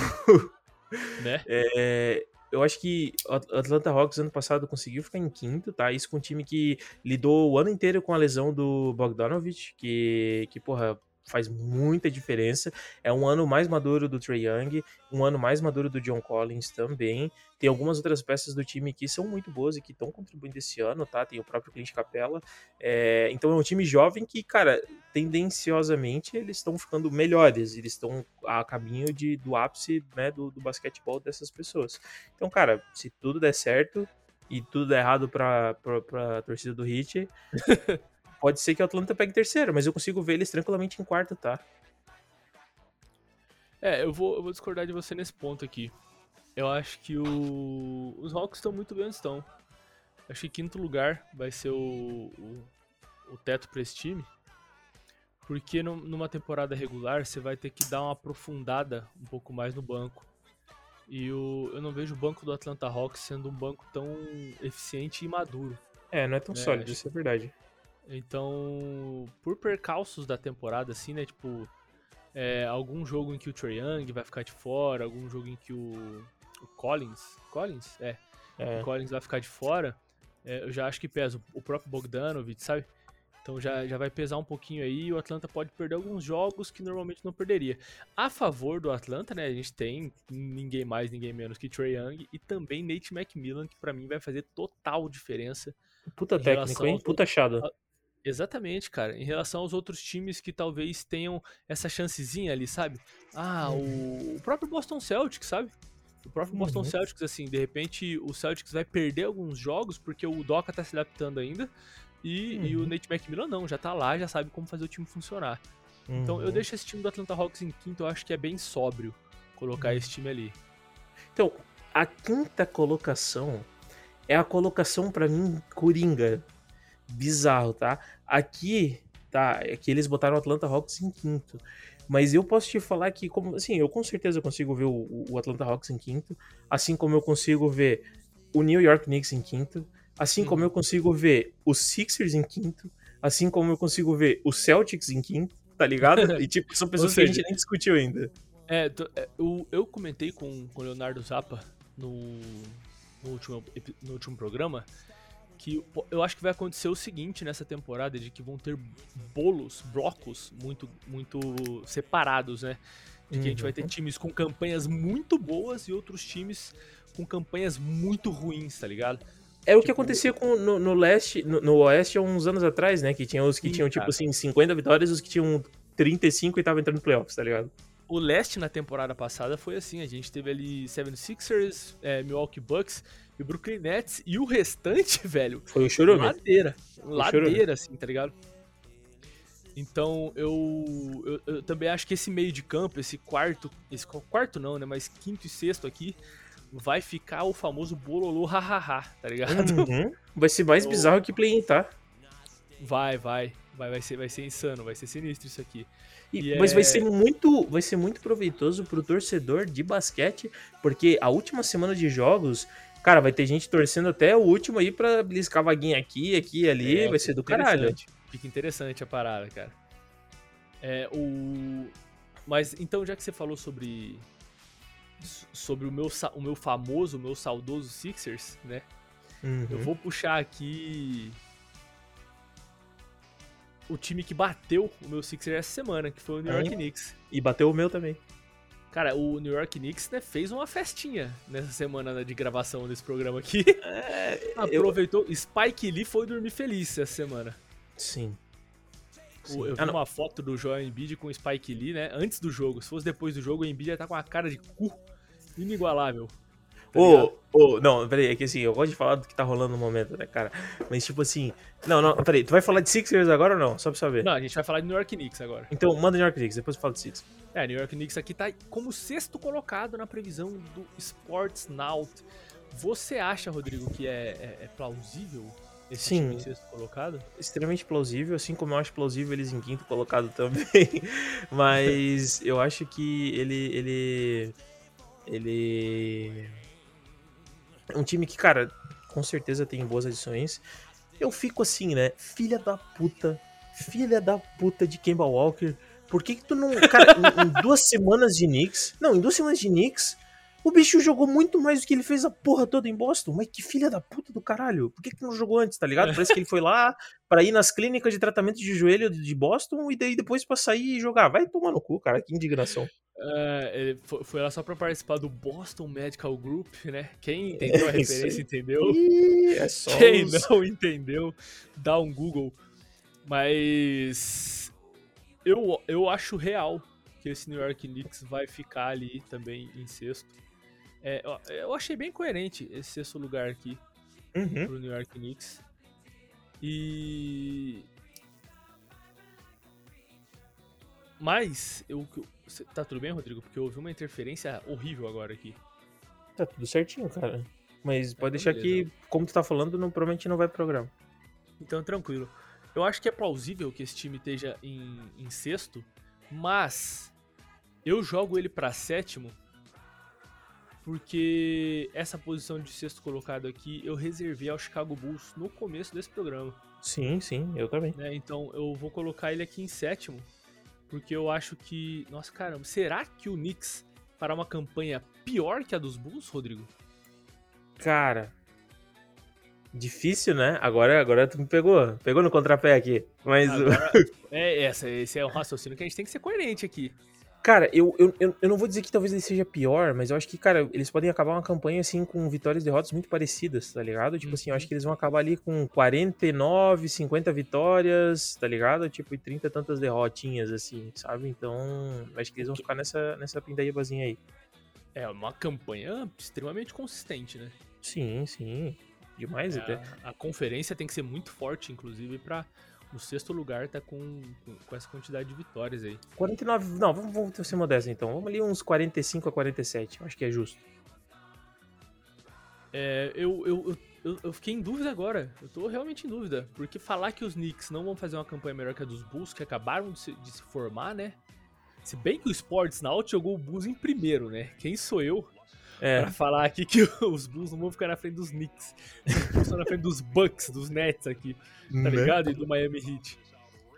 [SPEAKER 1] Né? [LAUGHS]
[SPEAKER 3] É, eu acho que o At- Atlanta Hawks ano passado conseguiu ficar em quinto, tá? Isso com um time que lidou o ano inteiro com a lesão do Bogdanovich, que, que porra, faz muita diferença. É um ano mais maduro do Trae Young, um ano mais maduro do John Collins também. Tem algumas outras peças do time que são muito boas e que estão contribuindo esse ano, tá? Tem o próprio Clint Capella. É, então é um time jovem que, cara, tendenciosamente eles estão ficando melhores, eles estão a caminho de, do ápice né, do, do basquetebol dessas pessoas. Então, cara, se tudo der certo e tudo der errado pra, pra torcida do Hit, [LAUGHS] pode ser que o Atlanta pegue terceiro, mas eu consigo ver eles tranquilamente em quarto, tá?
[SPEAKER 1] É, eu vou, eu vou discordar de você nesse ponto aqui. Eu acho que o- os Hawks estão muito bem onde estão. Acho que quinto lugar vai ser o, o, o teto para esse time. Porque num- numa temporada regular você vai ter que dar uma aprofundada um pouco mais no banco. E o, eu não vejo o banco do Atlanta Hawks sendo um banco tão eficiente e maduro.
[SPEAKER 3] É, não é tão
[SPEAKER 1] É,
[SPEAKER 3] sólido,
[SPEAKER 1] acho
[SPEAKER 3] isso é verdade.
[SPEAKER 1] Então, por percalços da temporada, assim, né? Tipo, é, algum jogo em que o Trae Young vai ficar de fora, algum jogo em que o, o Collins. Collins? É.
[SPEAKER 3] É.
[SPEAKER 1] O Collins vai ficar de fora. é, eu já acho que pesa o- próprio Bogdanovich, sabe? Então já, já vai pesar um pouquinho aí e o Atlanta pode perder alguns jogos que normalmente não perderia. A favor do Atlanta, né? A gente tem ninguém mais, ninguém menos que Trae Young e também Nate McMillan, que pra mim vai fazer total diferença
[SPEAKER 3] Puta técnico, hein? Puta achado.
[SPEAKER 1] Exatamente, cara. Em relação aos outros times que talvez tenham essa chancezinha ali, sabe? Ah, o, o próprio Boston Celtics, sabe? O próprio Boston
[SPEAKER 3] Uhum.
[SPEAKER 1] Celtics, assim, de repente o Celtics vai perder alguns jogos porque o Doca tá se adaptando ainda. E, e o
[SPEAKER 3] Uhum.
[SPEAKER 1] Nate McMillan não, já tá lá, já sabe como fazer o time funcionar. Então eu
[SPEAKER 3] Uhum.
[SPEAKER 1] deixo esse time do Atlanta Hawks em quinto, eu acho que é bem sóbrio colocar
[SPEAKER 3] Uhum.
[SPEAKER 1] esse time ali.
[SPEAKER 3] Então, a quinta colocação é a colocação pra mim coringa. Bizarro, tá? Aqui tá, é que eles botaram o Atlanta Hawks em quinto. Mas eu posso te falar que, como, assim, eu com certeza consigo ver o, o Atlanta Hawks em quinto, assim como eu consigo ver o New York Knicks em quinto, assim como eu consigo ver os Sixers em quinto, assim como eu consigo ver os Celtics em quinto, tá ligado? [LAUGHS] E, tipo, são pessoas que a
[SPEAKER 1] seja,
[SPEAKER 3] gente nem discutiu ainda.
[SPEAKER 1] É, é, eu, eu comentei com com o Leonardo Zappa no, no, último, no último programa que eu acho que vai acontecer o seguinte nessa temporada, de que vão ter bolos, blocos muito, muito separados, né? De que a gente vai ter times com campanhas muito boas e outros times com campanhas muito ruins, tá ligado?
[SPEAKER 3] É o que
[SPEAKER 1] Tipo-
[SPEAKER 3] acontecia com, no, no leste, no, no oeste há uns anos atrás, né? Que tinha os que
[SPEAKER 1] Sim,
[SPEAKER 3] tinham, tipo
[SPEAKER 1] cara.
[SPEAKER 3] assim, 50 vitórias e os que tinham 35 e estavam entrando no playoffs, tá ligado?
[SPEAKER 1] O leste na temporada passada foi assim, a gente teve ali 76ers, é, Milwaukee Bucks e Brooklyn Nets e o restante, [LAUGHS] velho,
[SPEAKER 3] Foi o Churume.
[SPEAKER 1] ladeira.
[SPEAKER 3] chorume.
[SPEAKER 1] Ladeira, assim, tá ligado? Então, eu, eu, eu também acho que esse meio de campo, esse quarto, esse qu- quarto não, né, mas quinto e sexto aqui, vai ficar o famoso bololô hahaha, tá ligado?
[SPEAKER 3] Uhum. [LAUGHS] Vai ser mais
[SPEAKER 1] Eu-
[SPEAKER 3] bizarro que play-in, tá?
[SPEAKER 1] Vai, vai, vai, vai ser, vai ser insano, vai ser sinistro isso aqui.
[SPEAKER 3] E-
[SPEAKER 1] E
[SPEAKER 3] mas vai
[SPEAKER 1] é-
[SPEAKER 3] ser muito, vai ser muito proveitoso pro torcedor de basquete, porque a última semana de jogos, cara, vai ter gente torcendo até o último aí pra beliscar vaguinha aqui, aqui, ali,
[SPEAKER 1] É,
[SPEAKER 3] vai ser do caralho.
[SPEAKER 1] Fica interessante a parada, cara. É, o... Mas então, já que você falou sobre sobre o meu, o meu famoso, o meu saudoso Sixers, né?
[SPEAKER 3] Uhum.
[SPEAKER 1] Eu vou puxar aqui o time que bateu o meu Sixers essa semana, que foi o New York
[SPEAKER 3] Aí.
[SPEAKER 1] Knicks.
[SPEAKER 3] E bateu o meu também.
[SPEAKER 1] Cara, o New York Knicks né, fez uma festinha nessa semana né, de gravação desse programa aqui.
[SPEAKER 3] É, [LAUGHS]
[SPEAKER 1] Aproveitou. Spike Lee foi dormir feliz essa semana.
[SPEAKER 3] Sim.
[SPEAKER 1] O-
[SPEAKER 3] Sim.
[SPEAKER 1] Eu vi
[SPEAKER 3] Ah, não.
[SPEAKER 1] uma foto do Joel Embiid com o Spike Lee, né? Antes do jogo. Se fosse depois do jogo, o Embiid ia estar com uma cara de cu inigualável. Tá?
[SPEAKER 3] Ô, ô, não, peraí, é que assim, eu gosto de falar do que tá rolando no momento, né, cara? Mas tipo assim. Não, não, peraí, tu vai falar de Sixers agora ou não? Só pra saber.
[SPEAKER 1] Não, a gente vai falar de New York Knicks agora.
[SPEAKER 3] Então, manda New York Knicks, depois eu falo de Sixers.
[SPEAKER 1] É, New York Knicks aqui tá como sexto colocado na previsão do Sports Now. Você acha, Rodrigo, que é, é- é plausível esse
[SPEAKER 3] Sim.
[SPEAKER 1] time em sexto colocado?
[SPEAKER 3] Extremamente plausível, assim como eu acho plausível eles em quinto colocado [LAUGHS] também. Mas eu acho que ele. ele. ele. É um time que, cara, com certeza tem boas adições. Eu fico assim, né? Filha da puta. Filha da puta de Kemba Walker. Por que que tu não. Cara, em, em duas semanas de Knicks. Não, em duas semanas de Knicks. O bicho jogou muito mais do que ele fez a porra toda em Boston. Mas que filha da puta do caralho. Por que que tu não jogou antes, tá ligado? Parece que ele foi lá pra ir nas clínicas de tratamento de joelho de Boston e daí depois pra sair e jogar. Vai tomar no cu, cara. Que indignação.
[SPEAKER 1] É, foi lá só pra participar do Boston Medical Group, né? Quem [LAUGHS] entendeu a
[SPEAKER 3] É
[SPEAKER 1] referência entendeu.
[SPEAKER 3] Ih, é só [LAUGHS]
[SPEAKER 1] Quem
[SPEAKER 3] os-
[SPEAKER 1] não entendeu, dá um Google. Mas eu, eu acho real que esse New York Knicks vai ficar ali também em sexto. É, eu achei bem coerente esse sexto lugar aqui
[SPEAKER 3] Uhum.
[SPEAKER 1] pro New York Knicks. E. Mas, eu, tá tudo bem, Rodrigo? Porque eu ouvi uma interferência horrível agora aqui.
[SPEAKER 3] Tá tudo certinho, cara. Mas pode
[SPEAKER 1] Então,
[SPEAKER 3] deixar
[SPEAKER 1] beleza.
[SPEAKER 3] que, como tu tá falando, não, provavelmente não vai pro programa.
[SPEAKER 1] Então, tranquilo. Eu acho que é plausível que esse time esteja em, em sexto, mas eu jogo ele pra sétimo porque essa posição de sexto colocado aqui eu reservei ao Chicago Bulls no começo desse programa.
[SPEAKER 3] Sim, sim, eu também.
[SPEAKER 1] né? Então eu vou colocar ele aqui em sétimo, porque eu acho que. Nossa, caramba, será que o Knicks fará uma campanha pior que a dos Bulls, Rodrigo?
[SPEAKER 3] Cara. Difícil, né? Agora, agora tu me pegou. Pegou no contrapé aqui. Mas.
[SPEAKER 1] Agora, [LAUGHS] é, essa, esse é um raciocínio que a gente tem que ser coerente aqui.
[SPEAKER 3] Cara, eu, eu, eu, eu não vou dizer que talvez ele seja pior, mas eu acho que, cara, eles podem acabar uma campanha assim com vitórias e derrotas muito parecidas, tá ligado? Tipo assim, eu acho que eles vão acabar ali com 49, 50 vitórias, tá ligado? Tipo, e 30 e tantas derrotinhas, assim, sabe? Então, acho que eles vão ficar nessa, nessa pindaíbazinha aí.
[SPEAKER 1] É uma campanha extremamente consistente, né?
[SPEAKER 3] Sim, sim. Demais até.
[SPEAKER 1] A, a conferência tem que ser muito forte, inclusive, pra no sexto lugar tá com, com, essa quantidade de vitórias aí.
[SPEAKER 3] 49. Não, vamos, vamos ser modestos então. Vamos ali uns 45 a 47. Eu acho que é justo.
[SPEAKER 1] É, eu, eu, eu eu, eu fiquei em dúvida agora. Eu tô realmente em dúvida. Porque falar que os Knicks não vão fazer uma campanha melhor que a dos Bulls, que acabaram de se, de se formar, né? Se bem que o Sports Now jogou o Bulls em primeiro, né? Quem sou eu
[SPEAKER 3] É,
[SPEAKER 1] pra falar aqui que [LAUGHS] os Bulls não vão ficar na frente dos Knicks? Os Bulls estão na frente dos Bucks, dos Nets aqui, tá
[SPEAKER 3] né?
[SPEAKER 1] ligado? E do Miami Heat.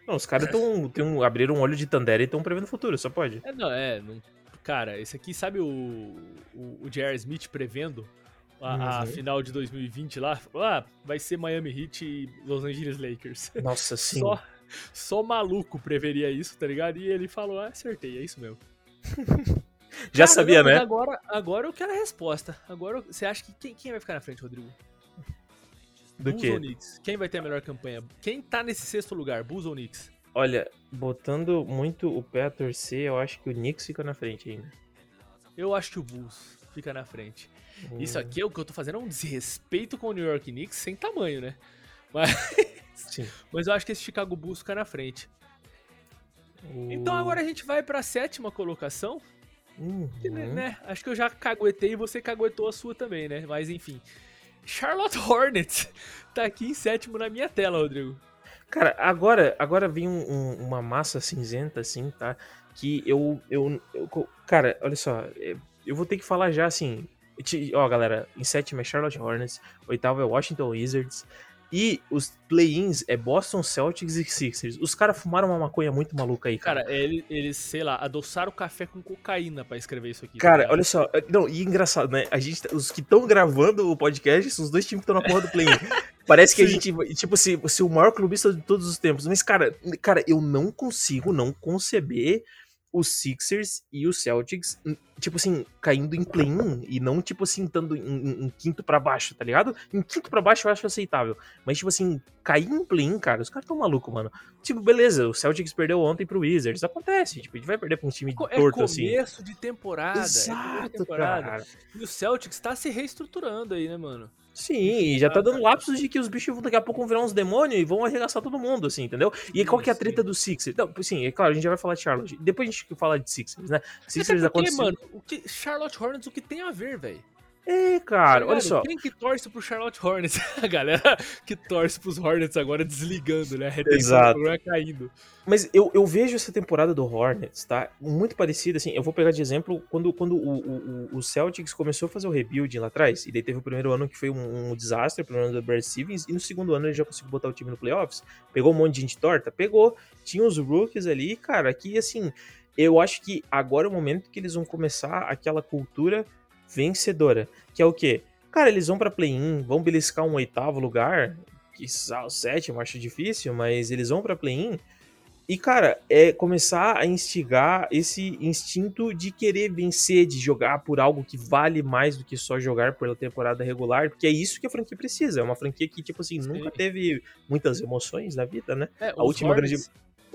[SPEAKER 3] Não, os caras tão, abriram um olho de Tandera e estão prevendo o futuro, só pode.
[SPEAKER 1] É, não, é. Não, cara, esse aqui, sabe o, o, o J.R. Smith prevendo a, a
[SPEAKER 3] Uhum.
[SPEAKER 1] final de 2020 lá? Ah, vai ser Miami Heat e Los Angeles Lakers. [LAUGHS]
[SPEAKER 3] Nossa, sim.
[SPEAKER 1] Só, só maluco preveria isso, tá ligado? E ele falou, ah, acertei, é isso mesmo. [LAUGHS]
[SPEAKER 3] Já
[SPEAKER 1] Cara,
[SPEAKER 3] sabia,
[SPEAKER 1] não,
[SPEAKER 3] né?
[SPEAKER 1] Agora, agora eu quero a resposta. Agora, você acha que quem, quem vai ficar na frente, Rodrigo?
[SPEAKER 3] Do
[SPEAKER 1] Bulls ou
[SPEAKER 3] que?
[SPEAKER 1] Knicks? Quem vai ter a melhor campanha? Quem tá nesse sexto lugar, Bulls ou Knicks?
[SPEAKER 3] Olha, botando muito o pé a torcer, eu acho que o Knicks fica na frente ainda.
[SPEAKER 1] Eu acho que o Bulls fica na frente. Isso
[SPEAKER 3] Hum,
[SPEAKER 1] aqui, o que eu tô fazendo é um desrespeito com o New York Knicks sem tamanho, né? Mas, [LAUGHS]
[SPEAKER 3] Sim.
[SPEAKER 1] mas eu acho que esse Chicago Bulls fica na frente. Então agora a gente vai pra sétima colocação.
[SPEAKER 3] Uhum.
[SPEAKER 1] que, né, né, Acho que eu já caguetei e você caguetou a sua também, né? Mas enfim. Charlotte Hornets [LAUGHS] tá aqui em sétimo na minha tela, Rodrigo.
[SPEAKER 3] Cara, agora, agora vem um- um- uma massa cinzenta, assim, tá? Que eu, eu, eu- Cara, olha só. é, Eu vou ter que falar já assim. Ó, galera, em sétimo é Charlotte Hornets, oitavo é Washington Wizards. E os play-ins é Boston Celtics e Sixers. Os caras fumaram uma maconha muito maluca aí, cara.
[SPEAKER 1] Cara, ele- eles, sei lá, adoçaram o café com cocaína pra escrever isso aqui. tá
[SPEAKER 3] Cara,
[SPEAKER 1] ligado?
[SPEAKER 3] olha só. Não, e engraçado, né? A gente, os que estão gravando o podcast são os dois times que estão na porra do play [LAUGHS] Parece que a gente, tipo, se, se o maior clubista de todos os tempos. Mas, cara, cara, eu não consigo não conceber os Sixers e os Celtics, tipo assim, caindo em play-in e não, tipo assim, estando em, em- em quinto pra baixo, tá ligado? Em quinto pra baixo eu acho aceitável. Mas, tipo assim, cair em play-in, cara, os caras tão malucos, mano. Tipo, beleza, o Celtics perdeu ontem pro Wizards. Acontece, tipo, a gente vai perder pra um time
[SPEAKER 1] Co- É
[SPEAKER 3] torto assim.
[SPEAKER 1] começo de temporada. é começo de
[SPEAKER 3] Exato,
[SPEAKER 1] temporada.
[SPEAKER 3] cara.
[SPEAKER 1] E o Celtics tá se reestruturando aí, né, mano?
[SPEAKER 3] Sim, e já tá dando lapsos de que os bichos vão daqui a pouco vão virar uns demônios e vão arregaçar todo mundo, assim, entendeu? E qual que é a treta do Sixers? Não, sim, é claro, a gente já vai falar de Charlotte. Depois a gente fala de Sixers, né? Sixers
[SPEAKER 1] Até porque,
[SPEAKER 3] aconteceu.
[SPEAKER 1] mano, o que, Charlotte Hornets, o que tem a ver, velho?
[SPEAKER 3] É, cara, olha só.
[SPEAKER 1] Quem que torce pro Charlotte Hornets? [LAUGHS] A galera que torce pros Hornets agora desligando, né? A
[SPEAKER 3] Exato.
[SPEAKER 1] do programa caindo.
[SPEAKER 3] Mas eu, eu vejo essa temporada do Hornets, tá? Muito parecida, assim. Eu vou pegar de exemplo quando, quando o, o, o- o Celtics começou a fazer o rebuild lá atrás. E daí teve o primeiro ano que foi um, um desastre, o primeiro ano do Brad Stevens. E no segundo ano ele já conseguiu botar o time no playoffs. Pegou um monte de gente torta? Pegou. Tinha os rookies ali, cara, que assim. Eu acho que agora é o momento que eles vão começar aquela cultura vencedora. Que é o quê? Cara, eles vão pra play-in, vão beliscar um oitavo lugar. Que o sétimo, acho difícil, mas eles vão pra play-in. E, cara, é começar a instigar esse instinto de querer vencer, de jogar por algo que vale mais do que só jogar pela temporada regular, porque é isso que a franquia precisa. É uma franquia que, tipo assim,
[SPEAKER 1] Sim.
[SPEAKER 3] nunca teve muitas emoções na vida, né?
[SPEAKER 1] É,
[SPEAKER 3] A última grande.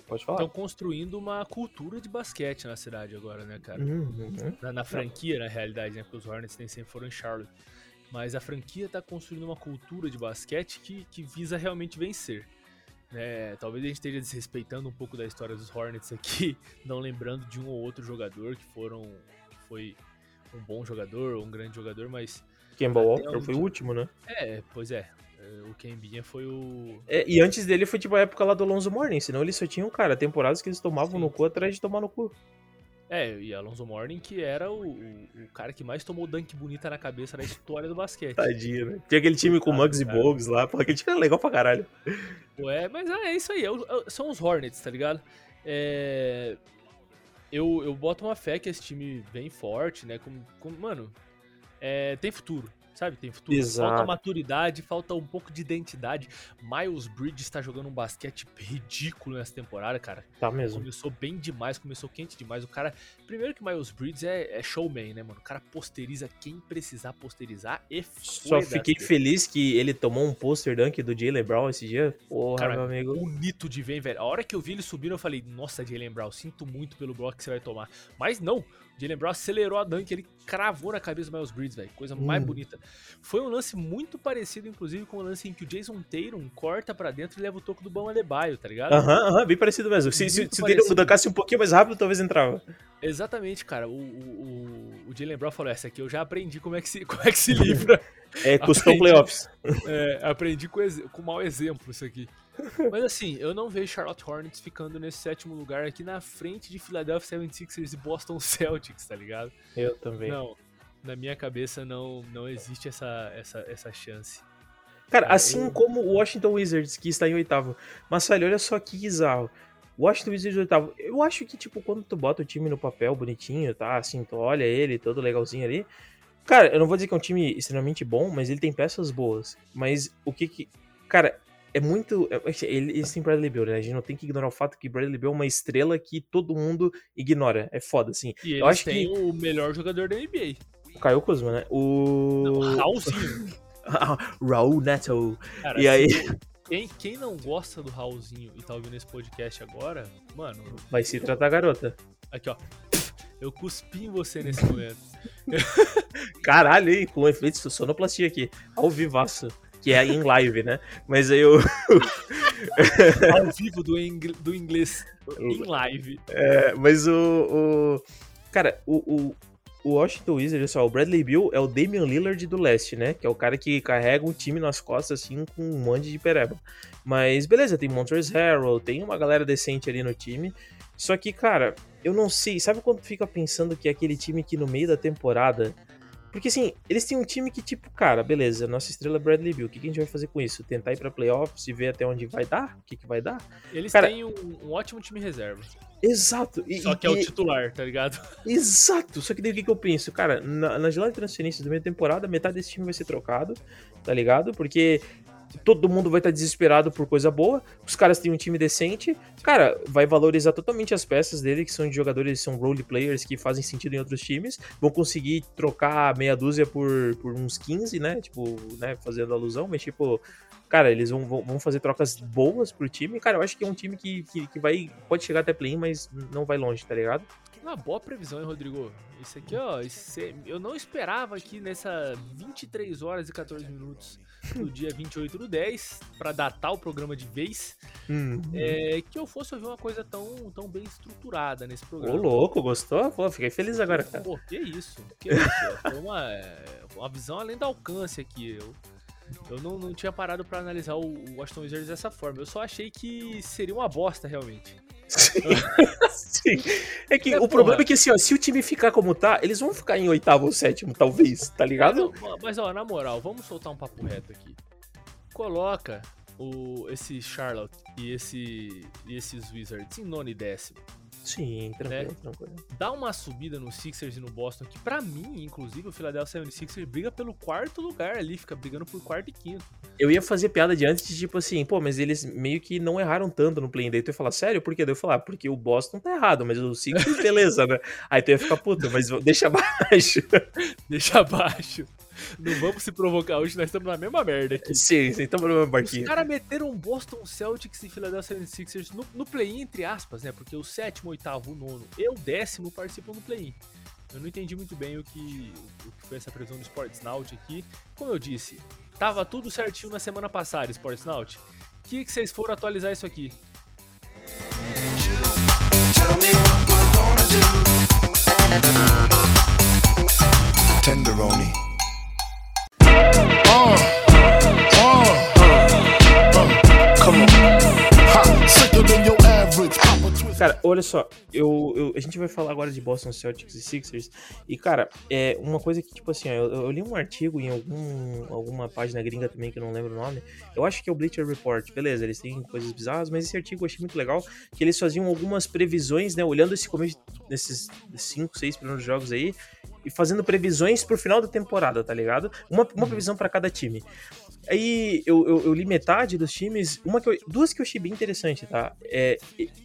[SPEAKER 3] Pode falar.
[SPEAKER 1] Estão construindo uma cultura de basquete na cidade agora, né, cara?
[SPEAKER 3] Uhum.
[SPEAKER 1] Na, na franquia, na realidade, né? Porque os Hornets nem sempre foram em Charlotte. Mas a franquia tá construindo uma cultura de basquete que, que visa realmente vencer. né? talvez a gente esteja desrespeitando um pouco da história dos Hornets aqui, [LAUGHS] não lembrando de um ou outro jogador que foram. que foi um bom jogador, um grande jogador, mas.
[SPEAKER 3] Kemba Walker
[SPEAKER 1] onde-
[SPEAKER 3] foi o último, né?
[SPEAKER 1] É, pois é. É, O Kembinha foi o.
[SPEAKER 3] É, e antes dele foi tipo a época lá do Alonso Morning, senão eles só tinham, cara, temporadas que eles tomavam
[SPEAKER 1] Sim.
[SPEAKER 3] no cu atrás de tomar no cu.
[SPEAKER 1] É, e Alonso Morning, que era o, o, cara que mais tomou dunk bonita na cabeça na história do basquete.
[SPEAKER 3] Tadinho, né? Tinha aquele time com
[SPEAKER 1] Ah,
[SPEAKER 3] Muggs e. Bogues lá, porra, aquele time era legal pra caralho.
[SPEAKER 1] É, mas é isso aí, é é- são os Hornets, tá ligado? É, eu, eu boto uma fé que esse time vem forte, né? Como, como- mano, é, tem futuro, sabe? Tem futuro.
[SPEAKER 3] Exato.
[SPEAKER 1] Falta maturidade, falta um pouco de identidade. Miles Bridges tá jogando um basquete ridículo nessa temporada, cara.
[SPEAKER 3] Tá mesmo.
[SPEAKER 1] Começou bem demais, começou quente demais. O cara. Primeiro que Miles Bridges é, é showman, né, mano? O cara posteriza quem precisar posterizar e
[SPEAKER 3] Só fiquei feliz que ele tomou um poster dunk do Jalen Brown esse dia. Porra,
[SPEAKER 1] Cara,
[SPEAKER 3] meu amigo.
[SPEAKER 1] bonito de ver, velho. A hora que eu vi ele subindo, eu falei, nossa, Jalen Brown, sinto muito pelo bloco que você vai tomar. Mas não, Jalen Brown acelerou a dunk, ele cravou na cabeça do Miles Bridges, velho. Coisa mais
[SPEAKER 3] Hum.
[SPEAKER 1] bonita. Foi um lance muito parecido, inclusive, com o lance em que o Jason Tatum corta pra dentro e leva o toco do Bam Adebayo, tá ligado?
[SPEAKER 3] Aham, aham, bem parecido mesmo. Se, se, se o Tatum dunkasse um pouquinho mais rápido, talvez entrava.
[SPEAKER 1] Exatamente, cara. O, o, o, Jalen Brown falou: essa aqui eu já aprendi como é que se, [LAUGHS] como é que se livra. [LAUGHS]
[SPEAKER 3] É, custou
[SPEAKER 1] Aprendi.
[SPEAKER 3] playoffs.
[SPEAKER 1] É, aprendi com, com mau exemplo isso aqui. Mas assim, eu não vejo Charlotte Hornets ficando nesse sétimo lugar aqui na frente de Philadelphia 76ers e Boston Celtics, tá ligado?
[SPEAKER 3] Eu também.
[SPEAKER 1] Não, na minha cabeça não, não existe essa, essa, essa chance.
[SPEAKER 3] Cara,
[SPEAKER 1] Ah,
[SPEAKER 3] assim
[SPEAKER 1] eu-
[SPEAKER 3] como o Washington Wizards, que está em oitavo. Mas, velho, olha só que bizarro. O Washington Wizards oitavo. Eu acho que, tipo, quando tu bota o time no papel bonitinho, tá? Assim, tu olha ele, todo legalzinho ali. Cara, eu não vou dizer que é um time extremamente bom, mas ele tem peças boas. Mas o que que. Cara, é muito. é- ele- Eles têm Bradley Beal, né? A gente não tem que ignorar o fato que Bradley Beal é uma estrela que todo mundo ignora. É foda, assim.
[SPEAKER 1] E
[SPEAKER 3] Eu acho que.
[SPEAKER 1] o melhor jogador da NBA.
[SPEAKER 3] O Caio Kuzma, né? O.
[SPEAKER 1] Não, Raulzinho. [LAUGHS]
[SPEAKER 3] Raul Neto.
[SPEAKER 1] Cara,
[SPEAKER 3] E aí?
[SPEAKER 1] Quem, quem não gosta do Raulzinho e tá ouvindo esse podcast agora, mano,
[SPEAKER 3] Vai se tratar garota.
[SPEAKER 1] aqui ó. Eu cuspi em você nesse momento. [LAUGHS]
[SPEAKER 3] Caralho, hein? Com efeitos de sonoplastia aqui. Ao vivaço. Que é em live, né? Mas aí eu. [LAUGHS]
[SPEAKER 1] Ao vivo do, ingl- do inglês em live.
[SPEAKER 3] é, mas o. o- cara, o, o, o Washington Wizards, só, o Bradley Bill é o Damian Lillard do leste, né? Que é o cara que carrega um time nas costas, assim, com um monte de pereba. Mas beleza, tem Montrezl Harrell, tem uma galera decente ali no time. Só que, cara, eu não sei. Sabe quando fica pensando que é aquele time que no meio da temporada. Porque assim, eles têm um time que, tipo, cara, beleza, nossa estrela é Bradley Bill. O que, que a gente vai fazer com isso? Tentar ir pra playoffs e ver até onde vai dar? O que, que vai dar?
[SPEAKER 1] Eles
[SPEAKER 3] Cara-
[SPEAKER 1] têm um, um ótimo time reserva.
[SPEAKER 3] Exato. E,
[SPEAKER 1] Só que é o
[SPEAKER 3] e-
[SPEAKER 1] titular, tá ligado? [LAUGHS]
[SPEAKER 3] Exato. Só que daí o que, que eu penso? Cara, na, na gelada de transferências do meio temporada, metade desse time vai ser trocado, tá ligado? Porque todo mundo vai estar desesperado por coisa boa. Os caras têm um time decente. Cara, vai valorizar totalmente as peças dele, que são de jogadores, são role players que fazem sentido em outros times. Vão conseguir trocar meia dúzia por, por uns 15, né? Tipo, né? Fazendo alusão, mas tipo. Cara, eles vão, vão fazer trocas boas pro time. Cara, eu acho que é um time que, que, que vai. Pode chegar até play, mas não vai longe, tá ligado?
[SPEAKER 1] Uma boa previsão, hein, Rodrigo? Isso aqui, ó, isso eu não esperava aqui nessa 23 horas e 14 minutos do dia 28 do 10, pra datar o programa de vez,
[SPEAKER 3] Hum.
[SPEAKER 1] é, que eu fosse ouvir uma coisa tão, tão bem estruturada nesse
[SPEAKER 3] Ô,
[SPEAKER 1] programa.
[SPEAKER 3] louco, gostou? Pô, fiquei feliz agora, cara.
[SPEAKER 1] Pô, que isso? Que isso? Foi uma, é, uma visão além do alcance aqui. Eu, eu não, não tinha parado pra analisar o o Washington Wizards dessa forma. Eu só achei que seria uma bosta, realmente.
[SPEAKER 3] Sim. [LAUGHS] Sim. É que
[SPEAKER 1] É,
[SPEAKER 3] o
[SPEAKER 1] porra.
[SPEAKER 3] problema é que, assim, ó, se o time ficar como tá, eles vão ficar em oitavo ou sétimo, talvez, tá ligado?
[SPEAKER 1] Mas, ó, mas, ó, na moral, vamos soltar um papo reto aqui. Coloca o, esse Charlotte e, esse, e esses Wizards em nono e décimo.
[SPEAKER 3] Sim, tranquilo,
[SPEAKER 1] Né?
[SPEAKER 3] tranquilo.
[SPEAKER 1] Dá uma subida no Sixers e no Boston, que pra mim, inclusive, o Philadelphia 76ers briga pelo quarto lugar ali, fica brigando por quarto e quinto.
[SPEAKER 3] Eu ia fazer piada de antes, de tipo assim, pô, mas eles meio que não erraram tanto no play. Daí tu ia falar, sério? Por quê? Daí eu ia falar, porque o Boston tá errado, mas o Sixers, beleza, né? Aí tu ia ficar, puta, mas deixa abaixo. [LAUGHS]
[SPEAKER 1] Deixa abaixo. Não vamos se provocar hoje, nós estamos na mesma merda aqui.
[SPEAKER 3] Sim, sim, tamo no mesmo
[SPEAKER 1] Os
[SPEAKER 3] barquinho.
[SPEAKER 1] caras meteram um Boston Celtics e Philadelphia 76ers no, no play-in, entre aspas, né? Porque o sétimo, oitavo, o nono e o décimo participam do play-in. Eu não entendi muito bem o que, o que foi essa previsão do Sportsnaut aqui. Como eu disse, tava tudo certinho na semana passada, Sportsnaut. O que, que vocês foram atualizar isso aqui?
[SPEAKER 4] Tenderoni. Uh, uh, uh, come on. Ha, sicker than your average. Papa.
[SPEAKER 3] Cara, olha só, eu, eu- a gente vai falar agora de Boston Celtics e Sixers. E, cara, é uma coisa que, tipo assim, ó, eu, eu li um artigo em algum, alguma página gringa também, que eu não lembro o nome. Eu acho que é o Bleacher Report, beleza, eles têm coisas bizarras, mas esse artigo eu achei muito legal, que eles faziam algumas previsões, né, olhando esse começo desses 5, 6 primeiros jogos aí, e fazendo previsões pro final da temporada, tá ligado? Uma, uma previsão pra cada time. Aí eu, eu, eu li metade dos times, uma que eu- duas que eu achei bem interessante, tá? É,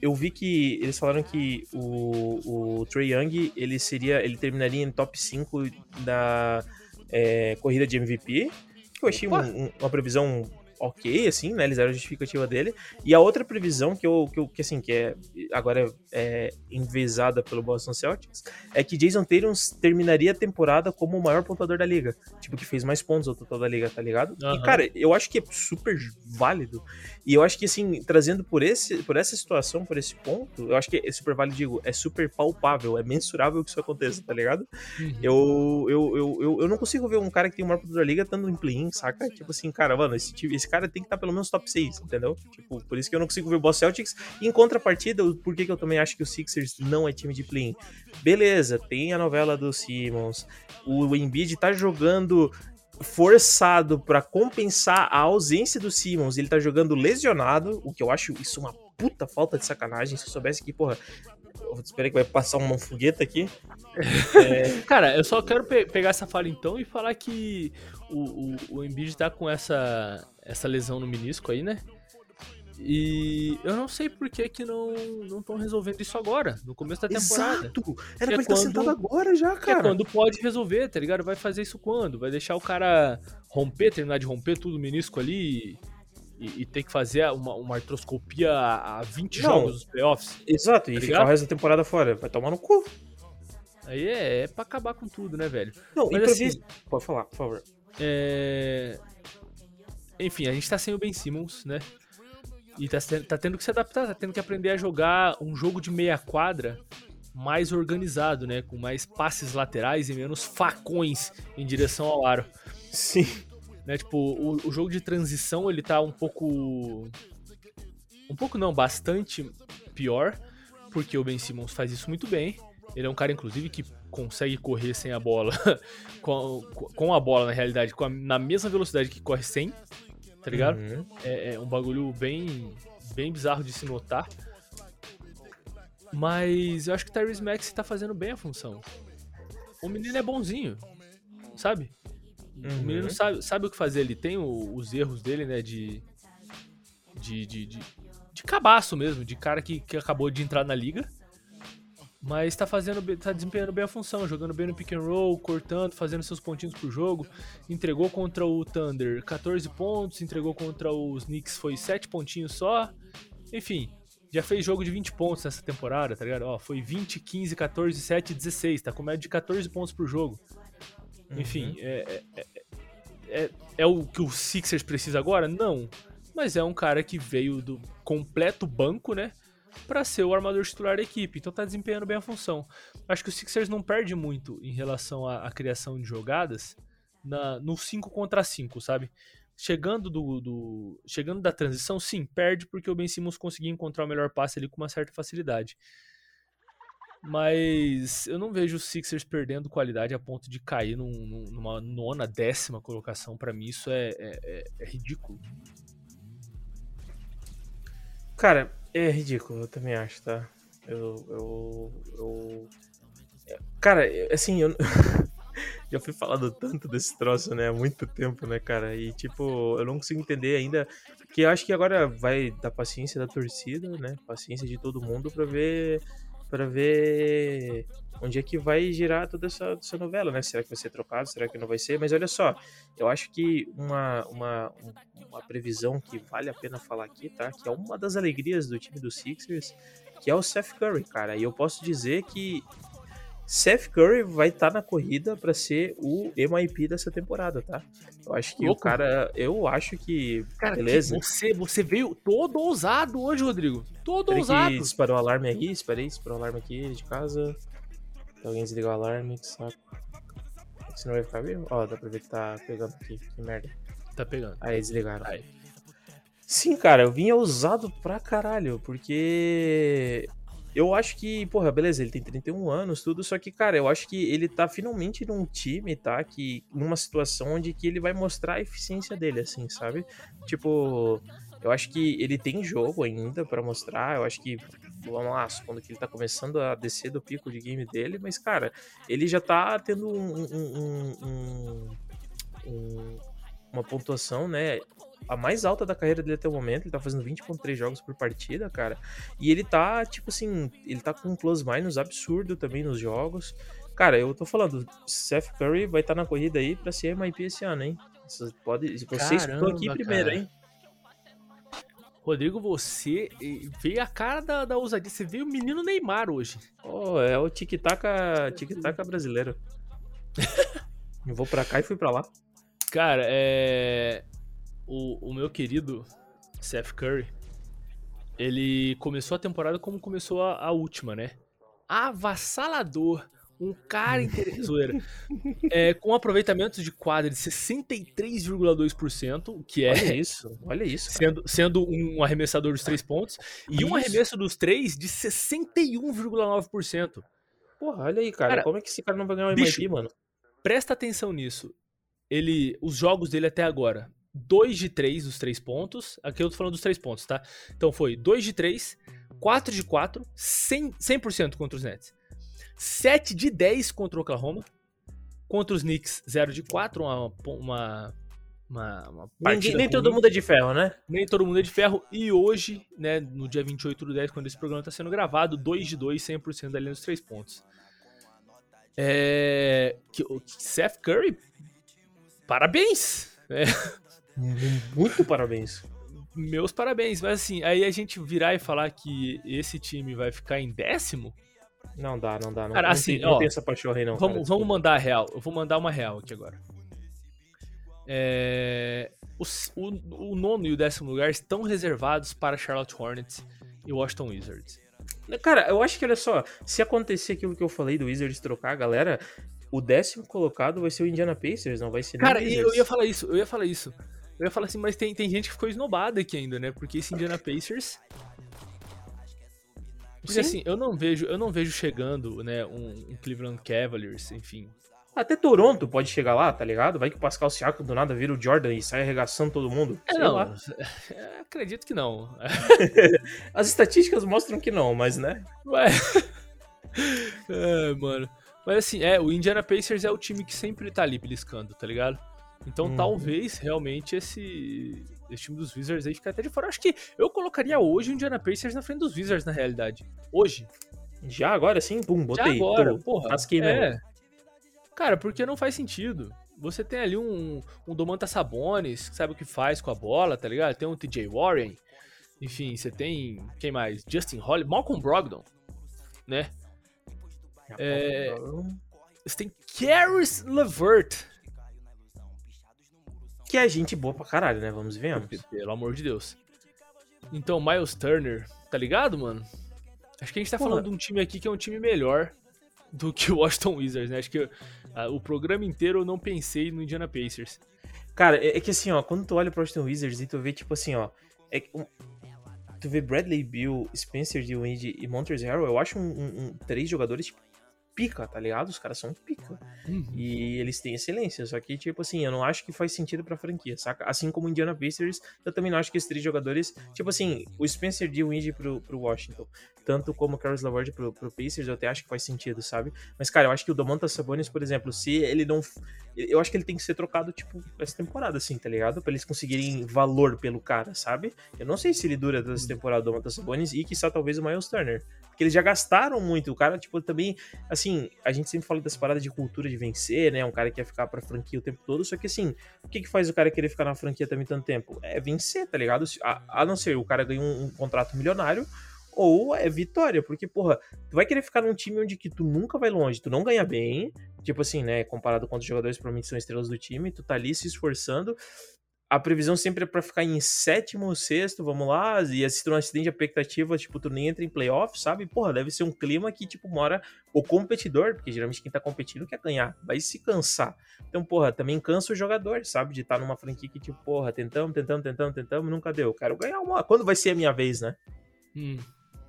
[SPEAKER 3] eu vi que eles falaram que o, o Trey Young ele seria, ele terminaria em top 5 da é, corrida de MVP, que eu achei um- um- uma previsão ok, assim, né? Eles deram a justificativa dele. E a outra previsão que eu, que, eu, que assim, que é agora é envezada pelo Boston Celtics, é que Jason Tatum terminaria a temporada como o maior pontuador da liga. Tipo, que fez mais pontos ao total da liga, tá ligado?
[SPEAKER 1] Aham.
[SPEAKER 3] E, cara, eu acho que é super válido. E eu acho que, assim, trazendo por, esse, por essa situação, por esse ponto, eu acho que é super válido, digo, é super palpável, é mensurável que isso aconteça, tá ligado?
[SPEAKER 1] Uhum.
[SPEAKER 3] Eu, eu, eu, eu, não consigo ver um cara que tem o maior pontuador da liga estando em play-in, saca? Tipo assim, cara, mano, esse, esse cara tem que estar pelo menos top 6, entendeu? Tipo, por isso que eu não consigo ver o Boston Celtics. Em contrapartida, por que que eu também acho que o Sixers não é time de play-in? Beleza, tem a novela do Simmons, o Embiid tá jogando forçado pra compensar a ausência do Simmons, ele tá jogando lesionado, o que eu acho isso uma puta falta de sacanagem. Se eu soubesse que, porra, eu esperei que vai passar uma fogueta aqui. [LAUGHS]
[SPEAKER 1] Cara, eu só quero pe- pegar essa fala então e falar que o, o, o Embiid tá com essa, essa lesão no menisco aí, né? E eu não sei por que que não não estão resolvendo isso agora, no começo da temporada.
[SPEAKER 3] Exato!
[SPEAKER 1] Que
[SPEAKER 3] Era
[SPEAKER 1] é
[SPEAKER 3] pra ele estar sentado agora já,
[SPEAKER 1] é
[SPEAKER 3] cara.
[SPEAKER 1] quando pode resolver, tá ligado? Vai fazer isso quando? Vai deixar o cara romper, terminar de romper tudo o menisco ali e, e ter que fazer uma, uma artroscopia a, a 20
[SPEAKER 3] Não.
[SPEAKER 1] jogos dos playoffs?
[SPEAKER 3] Exato, e
[SPEAKER 1] Tá
[SPEAKER 3] ficar
[SPEAKER 1] ligado?
[SPEAKER 3] o resto da temporada fora. Vai tomar no cu.
[SPEAKER 1] Aí é, é pra acabar com tudo, né, velho?
[SPEAKER 3] Não,
[SPEAKER 1] Mas assim,
[SPEAKER 3] Pode falar, por favor.
[SPEAKER 1] É... Enfim, a gente tá sem o Ben Simmons, né? E tá, tá tendo que se adaptar, tá tendo que aprender a jogar um jogo de meia quadra mais organizado, né? Com mais passes laterais e menos facões em direção ao aro.
[SPEAKER 3] Sim.
[SPEAKER 1] Né? Tipo, o, o jogo de transição ele tá um pouco. Um pouco não, bastante pior, porque o Ben Simmons faz isso muito bem. Ele é um cara, inclusive, que consegue correr sem a bola, [LAUGHS] com, com a bola, na realidade, com a- na mesma velocidade que corre sem, tá ligado?
[SPEAKER 3] Uhum.
[SPEAKER 1] É, é um bagulho bem, bem bizarro de se notar. Mas eu acho que o Tyrese Maxey tá fazendo bem a função. O menino é bonzinho, sabe? O menino
[SPEAKER 3] Uhum.
[SPEAKER 1] sabe, sabe o que fazer. Ele tem o- os erros dele, né? De. De, de, de, de cabaço mesmo, de cara que, que acabou de entrar na liga. Mas tá fazendo, tá desempenhando bem a função, jogando bem no pick and roll, cortando, fazendo seus pontinhos pro jogo. Entregou contra o Thunder 14 pontos, entregou contra os Knicks foi 7 pontinhos só. Enfim, já fez jogo de 20 pontos nessa temporada, tá ligado? Ó, foi 20, 15, 14, 7, 16, tá com média de 14 pontos por jogo. Enfim, é, é, é- é, é o que o Sixers precisa agora? Não. Mas é um cara que veio do completo banco, né? Pra ser o armador titular da equipe. Então tá desempenhando bem a função. Acho que o Sixers não perde muito em relação à, à criação de jogadas na, no 5 contra 5, sabe? Chegando do, do- Chegando da transição, sim, perde porque o Ben Simmons conseguiu encontrar o melhor passe ali com uma certa facilidade. Mas eu não vejo os Sixers perdendo qualidade a ponto de cair num- num- numa nona, décima colocação. Pra mim, isso é, é- é- é ridículo.
[SPEAKER 3] Cara, é ridículo, eu também acho, tá? Eu. eu, eu... é, Cara, assim, eu. [LAUGHS] Já fui falando tanto desse troço, né? Há muito tempo, né, cara? E, tipo, eu não consigo entender ainda. Que eu acho que agora vai dar paciência da torcida, né? Paciência de todo mundo pra ver. Para ver onde é que vai girar toda essa, essa novela, né? Será que vai ser trocado? Será que não vai ser? Mas olha só, eu acho que uma, uma, um- uma previsão que vale a pena falar aqui, tá? Que é uma das alegrias do time do Sixers, que é o Seth Curry, cara. E eu posso dizer que Seth Curry vai estar na corrida para ser o MIP dessa temporada, tá? Eu acho que
[SPEAKER 1] Louco.
[SPEAKER 3] o cara, eu acho que
[SPEAKER 1] Cara,
[SPEAKER 3] beleza.
[SPEAKER 1] você, você veio todo ousado hoje, Rodrigo. Todo
[SPEAKER 3] Peraí
[SPEAKER 1] ousado.
[SPEAKER 3] que disparou o alarme aí, esperei, disparou o alarme aqui de casa. Alguém desligou o alarme, que saco. Você não vai ficar vivo? Ó, dá pra ver que tá pegando aqui, que merda.
[SPEAKER 1] Tá pegando.
[SPEAKER 3] Aí desligaram.
[SPEAKER 1] Aí.
[SPEAKER 3] Sim, cara, eu vinha ousado pra caralho, porque eu acho que, porra, beleza, ele tem 31 anos, tudo, só que, cara, eu acho que ele tá finalmente num time, tá? Que numa situação onde que ele vai mostrar a eficiência dele, assim, sabe? Tipo, eu acho que ele tem jogo ainda pra mostrar, eu acho que vamos lá, supondo que ele tá começando a descer do pico de game dele, mas, cara, ele já tá tendo um- um- um- um- uma pontuação, né? A mais alta da carreira dele até o momento, ele tá fazendo 20.3 jogos por partida, cara. E ele tá, tipo assim, ele tá com um plus-minus absurdo também nos jogos. Cara, eu tô falando, Seth Curry vai estar na corrida aí pra ser MIP esse ano, hein? Você pode, você escutou aqui primeiro,
[SPEAKER 1] cara.
[SPEAKER 3] hein?
[SPEAKER 1] Rodrigo, você veio a cara da, da ousadia. Você veio o menino Neymar hoje.
[SPEAKER 3] Oh, é o tic-tac tic brasileiro. [LAUGHS] Eu vou pra cá e fui pra lá.
[SPEAKER 1] Cara, é. O, o meu querido Seth Curry, ele começou a temporada como começou a, a última, né? Avassalador. Um cara interessante. [LAUGHS] é, com aproveitamento de quadra de 63,2%, o que é.
[SPEAKER 3] Olha isso, olha isso.
[SPEAKER 1] Sendo, sendo um arremessador dos três pontos. E um
[SPEAKER 3] Isso.
[SPEAKER 1] arremesso dos três de 61,9%.
[SPEAKER 3] Porra, olha aí, cara.
[SPEAKER 1] Cara,
[SPEAKER 3] Como é que esse cara não vai ganhar o
[SPEAKER 1] bicho,
[SPEAKER 3] MIP, mano?
[SPEAKER 1] Presta atenção nisso. Ele, os jogos dele até agora, 2 de 3 dos três pontos. Aqui eu tô falando dos três pontos, tá? Então foi 2 de 3, 4 de 4, 100%, 100% contra os Nets. 7 de 10 contra o Oklahoma. Contra os Knicks, 0 de 4, uma, uma, uma, uma
[SPEAKER 3] Ninguém, nem todo mundo é de ferro, né?
[SPEAKER 1] Nem todo mundo é de ferro. E hoje, né, no dia 28 do 10, quando esse programa tá sendo gravado, 2 de 2, 100% da linha dos 3 pontos. É. Seth Curry, parabéns! É,
[SPEAKER 3] Muito parabéns.
[SPEAKER 1] meus parabéns. Mas assim, aí a gente virar e falar que esse time vai ficar em décimo,
[SPEAKER 3] Não dá, não dá. Não,
[SPEAKER 1] Cara, assim,
[SPEAKER 3] não
[SPEAKER 1] ó,
[SPEAKER 3] tem essa pachorra aí, não.
[SPEAKER 1] vamos,
[SPEAKER 3] cara,
[SPEAKER 1] vamos mandar a real. Eu vou mandar uma real aqui agora. É, os- o, o nono e o décimo lugar estão reservados para Charlotte Hornets e Washington Wizards.
[SPEAKER 3] Cara, eu acho que, olha só, se acontecer aquilo que eu falei do Wizards trocar a galera, o décimo colocado vai ser o Indiana Pacers, não vai ser
[SPEAKER 1] Cara,
[SPEAKER 3] o
[SPEAKER 1] eu ia falar isso, eu ia falar isso. Eu ia falar assim, mas tem, tem gente que ficou esnobada aqui ainda, né? Porque esse Indiana Pacers. Porque
[SPEAKER 3] Sim.
[SPEAKER 1] assim, eu não vejo, eu não vejo chegando, né, um, um Cleveland Cavaliers, enfim.
[SPEAKER 3] Até Toronto pode chegar lá, tá ligado? Vai que o Pascal Siakam do nada vira o Jordan e sai arregaçando todo mundo.
[SPEAKER 1] É, não.
[SPEAKER 3] lá. [LAUGHS]
[SPEAKER 1] acredito que não. [LAUGHS]
[SPEAKER 3] As estatísticas mostram que não, mas né?
[SPEAKER 1] Ué. [LAUGHS] É, mano. Mas assim, é, o Indiana Pacers é o time que sempre tá ali beliscando, tá ligado? Então
[SPEAKER 3] Uhum.
[SPEAKER 1] talvez realmente esse, esse time dos Wizards aí fique até de fora. Acho que eu colocaria hoje o Indiana Pacers na frente dos Wizards, na realidade. Hoje.
[SPEAKER 3] Já agora sim, pum,
[SPEAKER 1] Já
[SPEAKER 3] botei.
[SPEAKER 1] agora,
[SPEAKER 3] tô,
[SPEAKER 1] porra.
[SPEAKER 3] tasquei
[SPEAKER 1] é.
[SPEAKER 3] mesmo.
[SPEAKER 1] Cara, porque não faz sentido. Você tem ali um, um Domantas Sabonis, que sabe o que faz com a bola, tá ligado? Tem um TJ Warren. Enfim, você tem. Quem mais? Justin Holly. Malcolm Brogdon. Né? É, Você tem Caris LeVert.
[SPEAKER 3] Que é gente boa pra caralho, né? Vamos ver.
[SPEAKER 1] Pelo amor de Deus. Então, Miles Turner, tá ligado, mano? Acho que a gente tá falando de um time aqui que é um time melhor do que o [LAUGHS] Washington Wizards, né? Acho que ah, o programa inteiro eu não pensei no Indiana Pacers.
[SPEAKER 3] Cara, é, é que assim, ó, quando tu olha pro Washington Wizards e tu vê, tipo assim, ó. É, um- tu vê Bradley Bill, Spencer DeWitt e Montrezl Harrell, eu acho um, um- um- três jogadores, tipo, pica, tá ligado? Os caras são pica. E eles têm excelência, só que, tipo assim, eu não acho que faz sentido pra franquia, saca? Assim como o Indiana Pacers, eu também não acho que esses três jogadores, tipo assim, o Spencer DeWitt pro, pro Washington, tanto como o Caris LeVert pro, pro Pacers, eu até acho que faz sentido, sabe? Mas, cara, eu acho que o Domantas Sabonis, por exemplo, se ele não... Eu acho que ele tem que ser trocado, tipo, essa temporada, assim, tá ligado? Pra eles conseguirem valor pelo cara, sabe? Eu não sei se ele dura essa temporada do Domantas Sabonis e, quiçá, talvez o Miles Turner. Porque eles já gastaram muito. O cara, tipo, também assim, a gente sempre fala dessa parada de cultura de vencer, né? Um cara que quer ficar pra franquia o tempo todo. Só que assim, o que que faz o cara querer ficar na franquia também tanto tempo? É vencer, tá ligado? A, a não ser o cara ganha um, um contrato milionário ou é vitória, porque, porra, tu vai querer ficar num time onde que tu nunca vai longe, tu não ganha bem, tipo assim, né, comparado com outros jogadores provavelmente são estrelas do time, tu tá ali se esforçando, a previsão sempre é pra ficar em sétimo, sexto, vamos lá, e se tu não acidente de expectativa, tipo, tu nem entra em playoff, sabe? Porra, deve ser um clima que, tipo, mora o competidor, porque geralmente quem tá competindo quer ganhar, vai se cansar. Então, porra, também cansa o jogador, sabe? De estar numa franquia que, tipo, porra, tentamos, tentamos, tentamos, tentamos, nunca deu. Eu quero ganhar uma. Quando vai ser a minha vez, né?
[SPEAKER 1] Hum.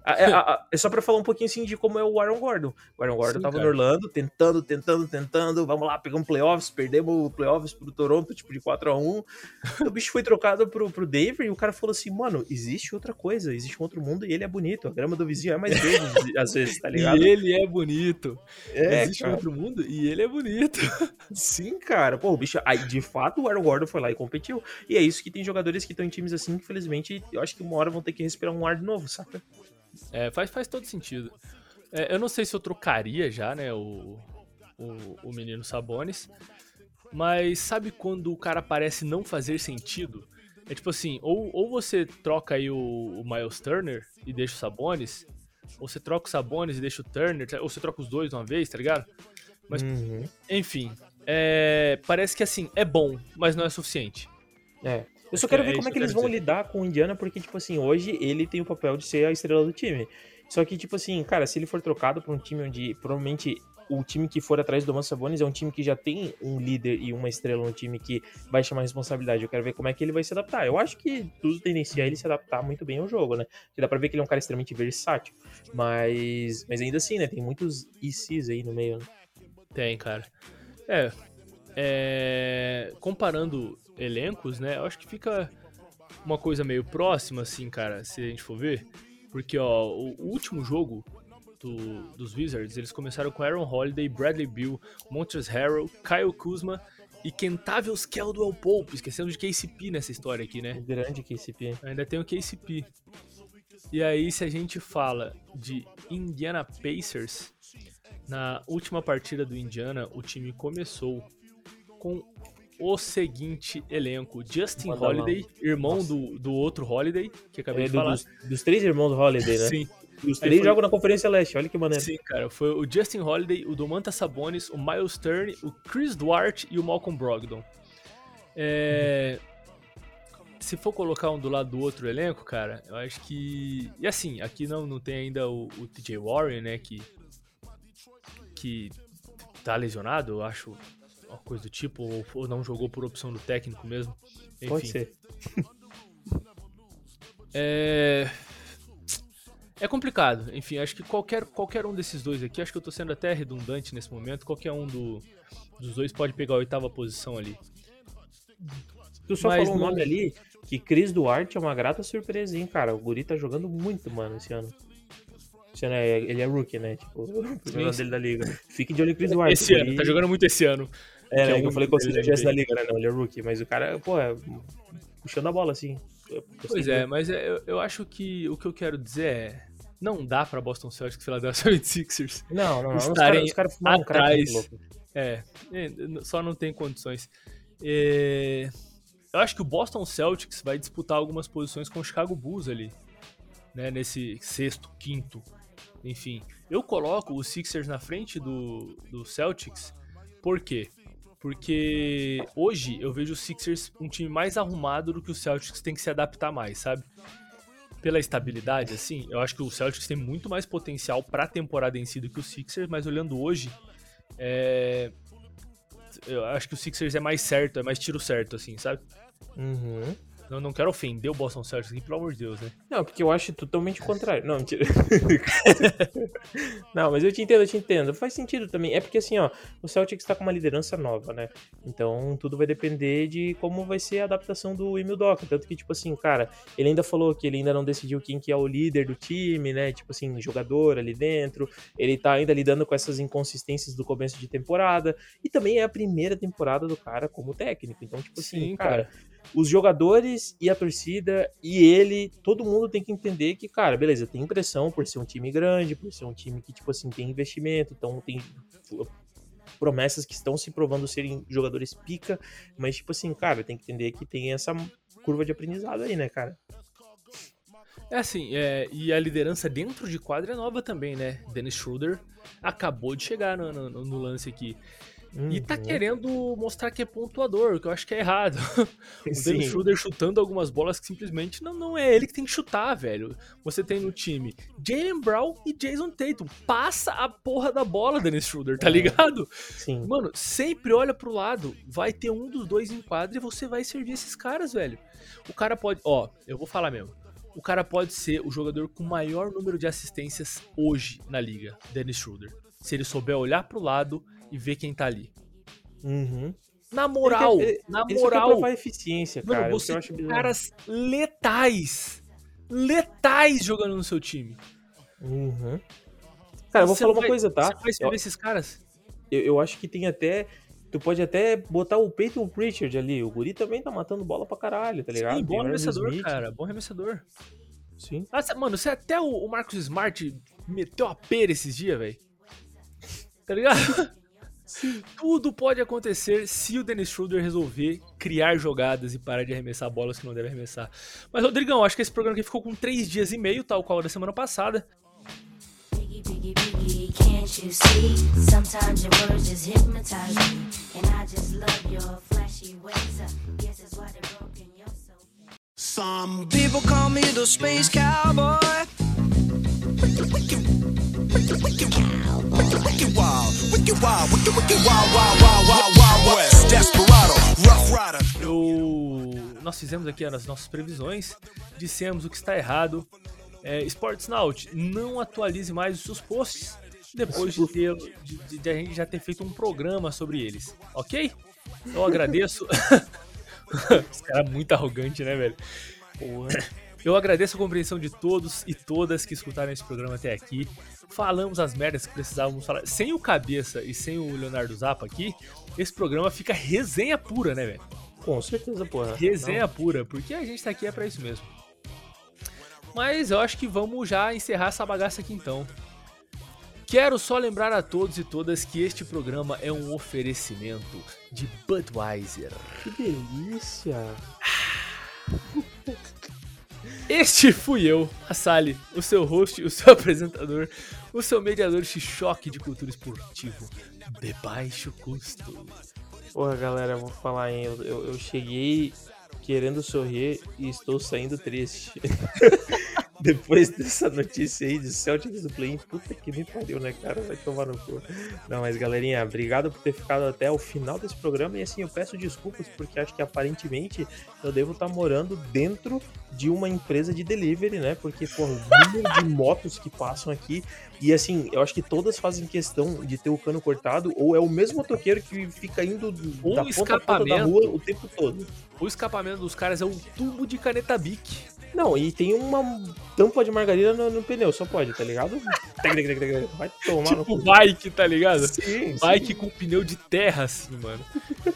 [SPEAKER 3] É, [LAUGHS] é só pra falar um pouquinho assim de como é o Aaron Gordon. O Aaron Gordon
[SPEAKER 1] Sim,
[SPEAKER 3] tava
[SPEAKER 1] cara.
[SPEAKER 3] no Orlando, tentando, tentando, tentando. Vamos lá, pegamos playoffs, perdemos o playoffs pro Toronto, tipo, de 4x1. o bicho foi trocado pro, pro Denver e o cara falou assim: mano, existe outra coisa, existe um outro mundo e ele é bonito. A grama do vizinho é mais verde, às vezes, tá [LAUGHS] ligado?
[SPEAKER 1] E ele é bonito.
[SPEAKER 3] É,
[SPEAKER 1] Existe um
[SPEAKER 3] cara.
[SPEAKER 1] outro mundo e ele é bonito. [LAUGHS]
[SPEAKER 3] Sim, cara. Pô, o bicho. Aí, de fato, o Aaron Gordon foi lá e competiu. E é isso que tem jogadores que estão em times assim, que, infelizmente, eu acho que uma hora vão ter que respirar um ar de novo, saca?
[SPEAKER 1] É, faz, faz todo sentido. É, eu não sei se eu trocaria já, né, o, o, o menino Sabonis. Mas sabe quando o cara parece não fazer sentido? É tipo assim, ou, ou você troca aí o, o Miles Turner e deixa o Sabonis, ou você troca o Sabonis e deixa o Turner, ou você troca os dois de uma vez, tá ligado? Mas-
[SPEAKER 3] Uhum.
[SPEAKER 1] Enfim, é, parece que assim, é bom, mas não é suficiente.
[SPEAKER 3] É. Eu só quero
[SPEAKER 1] que é
[SPEAKER 3] ver como é que eles vão lidar com o Indiana, porque, tipo assim, hoje ele tem o papel de ser a estrela do time. Só que, tipo assim, cara, se ele for trocado pra um time onde provavelmente o time que for atrás do Domantas Sabonis é um time que já tem um líder e uma estrela no time que vai chamar responsabilidade. Eu quero ver como é que ele vai se adaptar. Eu acho que tudo tendencia a ele se adaptar muito bem ao jogo, né? Porque dá pra ver que ele é um cara extremamente versátil. Mas, mas ainda assim, né? Tem muitos ICs aí no meio. Né?
[SPEAKER 1] Tem, cara. É, é, comparando elencos, né? Eu acho que fica uma coisa meio próxima, assim, cara, se a gente for ver. Porque, ó, o, último jogo do- dos Wizards, eles começaram com Aaron Holiday, Bradley Beal, Montrezl Harrell, Kyle Kuzma e Kentavious Caldwell Pope, esquecendo de KCP nessa história aqui, né?
[SPEAKER 3] O grande KCP.
[SPEAKER 1] Ainda tem o KCP. E aí, se a gente fala de Indiana Pacers, na última partida do Indiana, o time começou com o seguinte elenco: Justin
[SPEAKER 3] Manda.
[SPEAKER 1] Holiday, irmão
[SPEAKER 3] Nossa.
[SPEAKER 1] do, do outro Holiday, que acabei
[SPEAKER 3] É
[SPEAKER 1] de
[SPEAKER 3] do-
[SPEAKER 1] falar.
[SPEAKER 3] dos, dos três irmãos do Holiday, né?
[SPEAKER 1] Sim,
[SPEAKER 3] E os três
[SPEAKER 1] foi-
[SPEAKER 3] jogam na Conferência Leste, olha que maneiro.
[SPEAKER 1] sim, cara. Foi o Justin Holiday, o Domantas Sabonis, o Miles Turner, o Chris Duarte e o Malcolm Brogdon. É, Se for colocar um do lado do outro elenco, cara, eu acho que. E assim, aqui não, não tem ainda o, o TJ Warren, né? Que. Que tá lesionado, eu acho. Uma coisa do tipo, ou, ou não jogou por opção do técnico mesmo. Enfim.
[SPEAKER 3] Pode ser. [LAUGHS]
[SPEAKER 1] É. É complicado. Enfim, acho que qualquer, qualquer um desses dois aqui, acho que eu tô sendo até redundante nesse momento, qualquer um do- dos dois pode pegar a oitava posição ali.
[SPEAKER 3] Tu só
[SPEAKER 1] Mas
[SPEAKER 3] falou um
[SPEAKER 1] não-
[SPEAKER 3] nome ali que Cris Duarte é uma grata surpresa, hein, cara. O Guri tá jogando muito, mano, esse ano. Esse ano é, ele é rookie, né? Tipo, o primeiro ano dele da liga. Fique de olho em Cris [LAUGHS] Duarte.
[SPEAKER 1] Esse ano, tá jogando muito esse ano.
[SPEAKER 3] É,
[SPEAKER 1] é
[SPEAKER 3] né? que eu falei que você
[SPEAKER 1] dele
[SPEAKER 3] tivesse
[SPEAKER 1] da
[SPEAKER 3] da liga, né? Não, ele é rookie. Mas o cara, pô, é puxando a bola, assim. Eu
[SPEAKER 1] Pois é, mas é, eu, eu acho que o que eu quero dizer é. Não dá pra Boston Celtics e Philadelphia [LAUGHS] 76ers
[SPEAKER 3] Não, não, não. Os
[SPEAKER 1] estarem
[SPEAKER 3] caras cara um crack
[SPEAKER 1] atrás. É, é, só não tem condições. É, eu acho que o Boston Celtics vai disputar algumas posições com o Chicago Bulls ali, né? Nesse sexto, quinto, enfim. Eu coloco os Sixers na frente do, do Celtics, por quê? Porque hoje eu vejo os Sixers um time mais arrumado do que o Celtics tem que se adaptar mais, sabe? Pela estabilidade, assim, eu acho que o Celtics tem muito mais potencial pra temporada em si do que o Sixers, mas olhando hoje, é, eu acho que o Sixers é mais certo, é mais tiro certo, assim, sabe?
[SPEAKER 3] Uhum.
[SPEAKER 1] Eu não quero ofender o Boston Celtics aqui, pelo amor de Deus, né?
[SPEAKER 3] Não, porque eu acho totalmente o contrário. Não, mentira. [LAUGHS] não, mas eu te entendo, eu te entendo. Faz sentido também. É porque assim, ó, o Celtics tá com uma liderança nova, né? Então tudo vai depender de como vai ser a adaptação do Emil Doca. Tanto que, tipo assim, cara, ele ainda falou que ele ainda não decidiu quem que é o líder do time, né? Tipo assim, jogador ali dentro. Ele tá ainda lidando com essas inconsistências do começo de temporada. E também é a primeira temporada do cara como técnico. Então, tipo assim,
[SPEAKER 1] Sim,
[SPEAKER 3] cara os jogadores e a torcida e ele, todo mundo tem que entender que, cara, beleza, tem pressão por ser um time grande, por ser um time que, tipo assim, tem investimento, então tem promessas que estão se provando serem jogadores pica, mas, tipo assim, cara, tem que entender que tem essa curva de aprendizado aí, né, cara?
[SPEAKER 1] É assim, é, e a liderança dentro de quadra é nova também, né? Dennis Schroeder acabou de chegar no, no- no lance aqui. E tá
[SPEAKER 3] Uhum.
[SPEAKER 1] querendo mostrar que é pontuador, o que eu acho que é errado. [LAUGHS] O. Dennis Schroeder chutando algumas bolas que simplesmente não, não é ele que tem que chutar, velho. Você tem no time Jalen Brown e Jason Tatum. Passa a porra da bola, Dennis Schroeder, tá
[SPEAKER 3] É.
[SPEAKER 1] ligado?
[SPEAKER 3] Sim.
[SPEAKER 1] Mano, sempre olha pro lado, vai ter um dos dois em quadra e você vai servir esses caras, velho. O cara pode, ó, eu vou falar mesmo. O cara pode ser o jogador com maior número de assistências hoje na liga, Dennis Schroeder. Se ele souber olhar pro lado e ver quem tá ali.
[SPEAKER 3] Uhum.
[SPEAKER 1] Na moral,
[SPEAKER 3] Ele
[SPEAKER 1] na
[SPEAKER 3] Ele só quer
[SPEAKER 1] moral,
[SPEAKER 3] eficiência,
[SPEAKER 1] mano,
[SPEAKER 3] cara. que
[SPEAKER 1] você tem
[SPEAKER 3] bizarro.
[SPEAKER 1] caras letais, letais jogando no seu time.
[SPEAKER 3] Uhum. Cara, eu vou
[SPEAKER 1] Você
[SPEAKER 3] falar uma
[SPEAKER 1] vai-
[SPEAKER 3] coisa, tá?
[SPEAKER 1] Você vai servir esses caras?
[SPEAKER 3] Eu, eu acho que tem até. Tu pode até botar o Peyton Pritchard ali. O Guri também tá matando bola pra caralho, tá ligado?
[SPEAKER 1] Sim, bom arremessador, cara, bom arremessador.
[SPEAKER 3] Sim.
[SPEAKER 1] Ah, cê- mano, você até o, o Marcos Smart meteu a pera esses dias, velho. Tá ligado? [LAUGHS] Tudo pode acontecer se o Dennis Schroeder resolver criar jogadas e parar de arremessar bolas que não deve arremessar. Mas, Rodrigão, acho que esse programa aqui ficou com três dias e meio, tal qual da semana passada.
[SPEAKER 5] Biggie, biggie, biggie, can't you see? Sometimes your words just hypnotize me. And I just love your flashy ways. I guess that's why they're broken. You're so.
[SPEAKER 4] Some
[SPEAKER 6] People call me the space cowboy.
[SPEAKER 4] Wicked wild, wicked wild, wicked, wicked wild, wild, wild, wild, wild west. Desperado, rough rider.
[SPEAKER 1] Eu... Nós fizemos aqui as nossas previsões, dissemos o que está errado. É, Sportsnaut, não atualize mais os seus posts depois de, ter, de, de- de a gente já ter feito um programa sobre eles, ok? Eu agradeço. [LAUGHS] Esse cara é muito arrogante, né, velho? Eu agradeço a compreensão de todos e todas que escutaram esse programa até aqui. Falamos as merdas que precisávamos falar. Sem o Cabeça e sem o Leonardo Zappa aqui, esse programa fica resenha pura, né, velho?
[SPEAKER 3] Com certeza, porra.
[SPEAKER 1] Resenha pura, porque a gente tá aqui é pra isso mesmo. Mas eu acho que vamos já encerrar essa bagaça aqui então. Quero só lembrar a todos e todas que este programa é um oferecimento de Budweiser.
[SPEAKER 3] Que delícia. [LAUGHS]
[SPEAKER 1] Este fui eu, a Sally, o seu host, o seu [LAUGHS] apresentador, o seu mediador de choque de cultura esportivo de baixo custo.
[SPEAKER 3] Porra, galera, eu vou falar, hein? Eu, eu, eu cheguei querendo sorrir e estou saindo triste. [LAUGHS] Depois dessa notícia aí de Celtics do Play, puta que me pariu, né, cara? Vai tomar no cu. Não, mas galerinha, obrigado por ter ficado até o final desse programa. E assim, eu peço desculpas porque acho que aparentemente eu devo estar morando dentro de uma empresa de delivery, né? Porque, porra, o número de motos que passam aqui. E assim, eu acho que todas fazem questão de ter o cano cortado, ou é o mesmo motoqueiro que fica indo
[SPEAKER 1] Um
[SPEAKER 3] da ponta a ponta da rua o tempo todo.
[SPEAKER 1] O escapamento dos caras é um tubo de caneta Bic.
[SPEAKER 3] Não, e tem uma tampa de margarina no, no pneu, só pode, tá ligado? [LAUGHS] Vai tomar no
[SPEAKER 1] Tipo
[SPEAKER 3] cu.
[SPEAKER 1] bike, tá ligado?
[SPEAKER 3] Sim,
[SPEAKER 1] Bike com pneu de terra, assim, mano.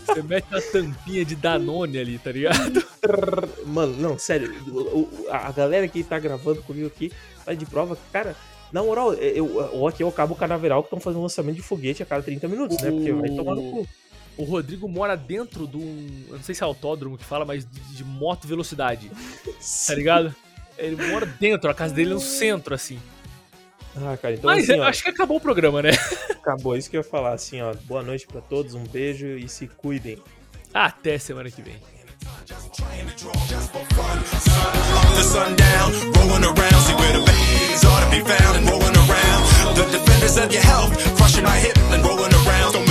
[SPEAKER 1] Você mete uma tampinha de Danone ali, tá ligado? [LAUGHS]
[SPEAKER 3] Mano, não, sério, a galera que tá gravando comigo aqui tá de prova, cara, na moral, eu, eu aqui eu acabo o canaveral que estão fazendo lançamento de foguete a cada 30 minutos, né? Porque vai tomar no cu.
[SPEAKER 1] O Rodrigo mora dentro de um. Eu não sei se é autódromo que fala, mas de, de moto velocidade. tá ligado? Ele mora dentro, a casa dele é no centro, assim.
[SPEAKER 3] Ah, cara, então.
[SPEAKER 1] Mas
[SPEAKER 3] assim,
[SPEAKER 1] é,
[SPEAKER 3] ó,
[SPEAKER 1] acho que acabou o programa, né?
[SPEAKER 3] Acabou, isso que eu ia falar, assim, ó. Boa noite para todos, um beijo e se cuidem.
[SPEAKER 1] Até semana que vem.
[SPEAKER 4] Defenders of your health, crushing my hip and rolling around. Don't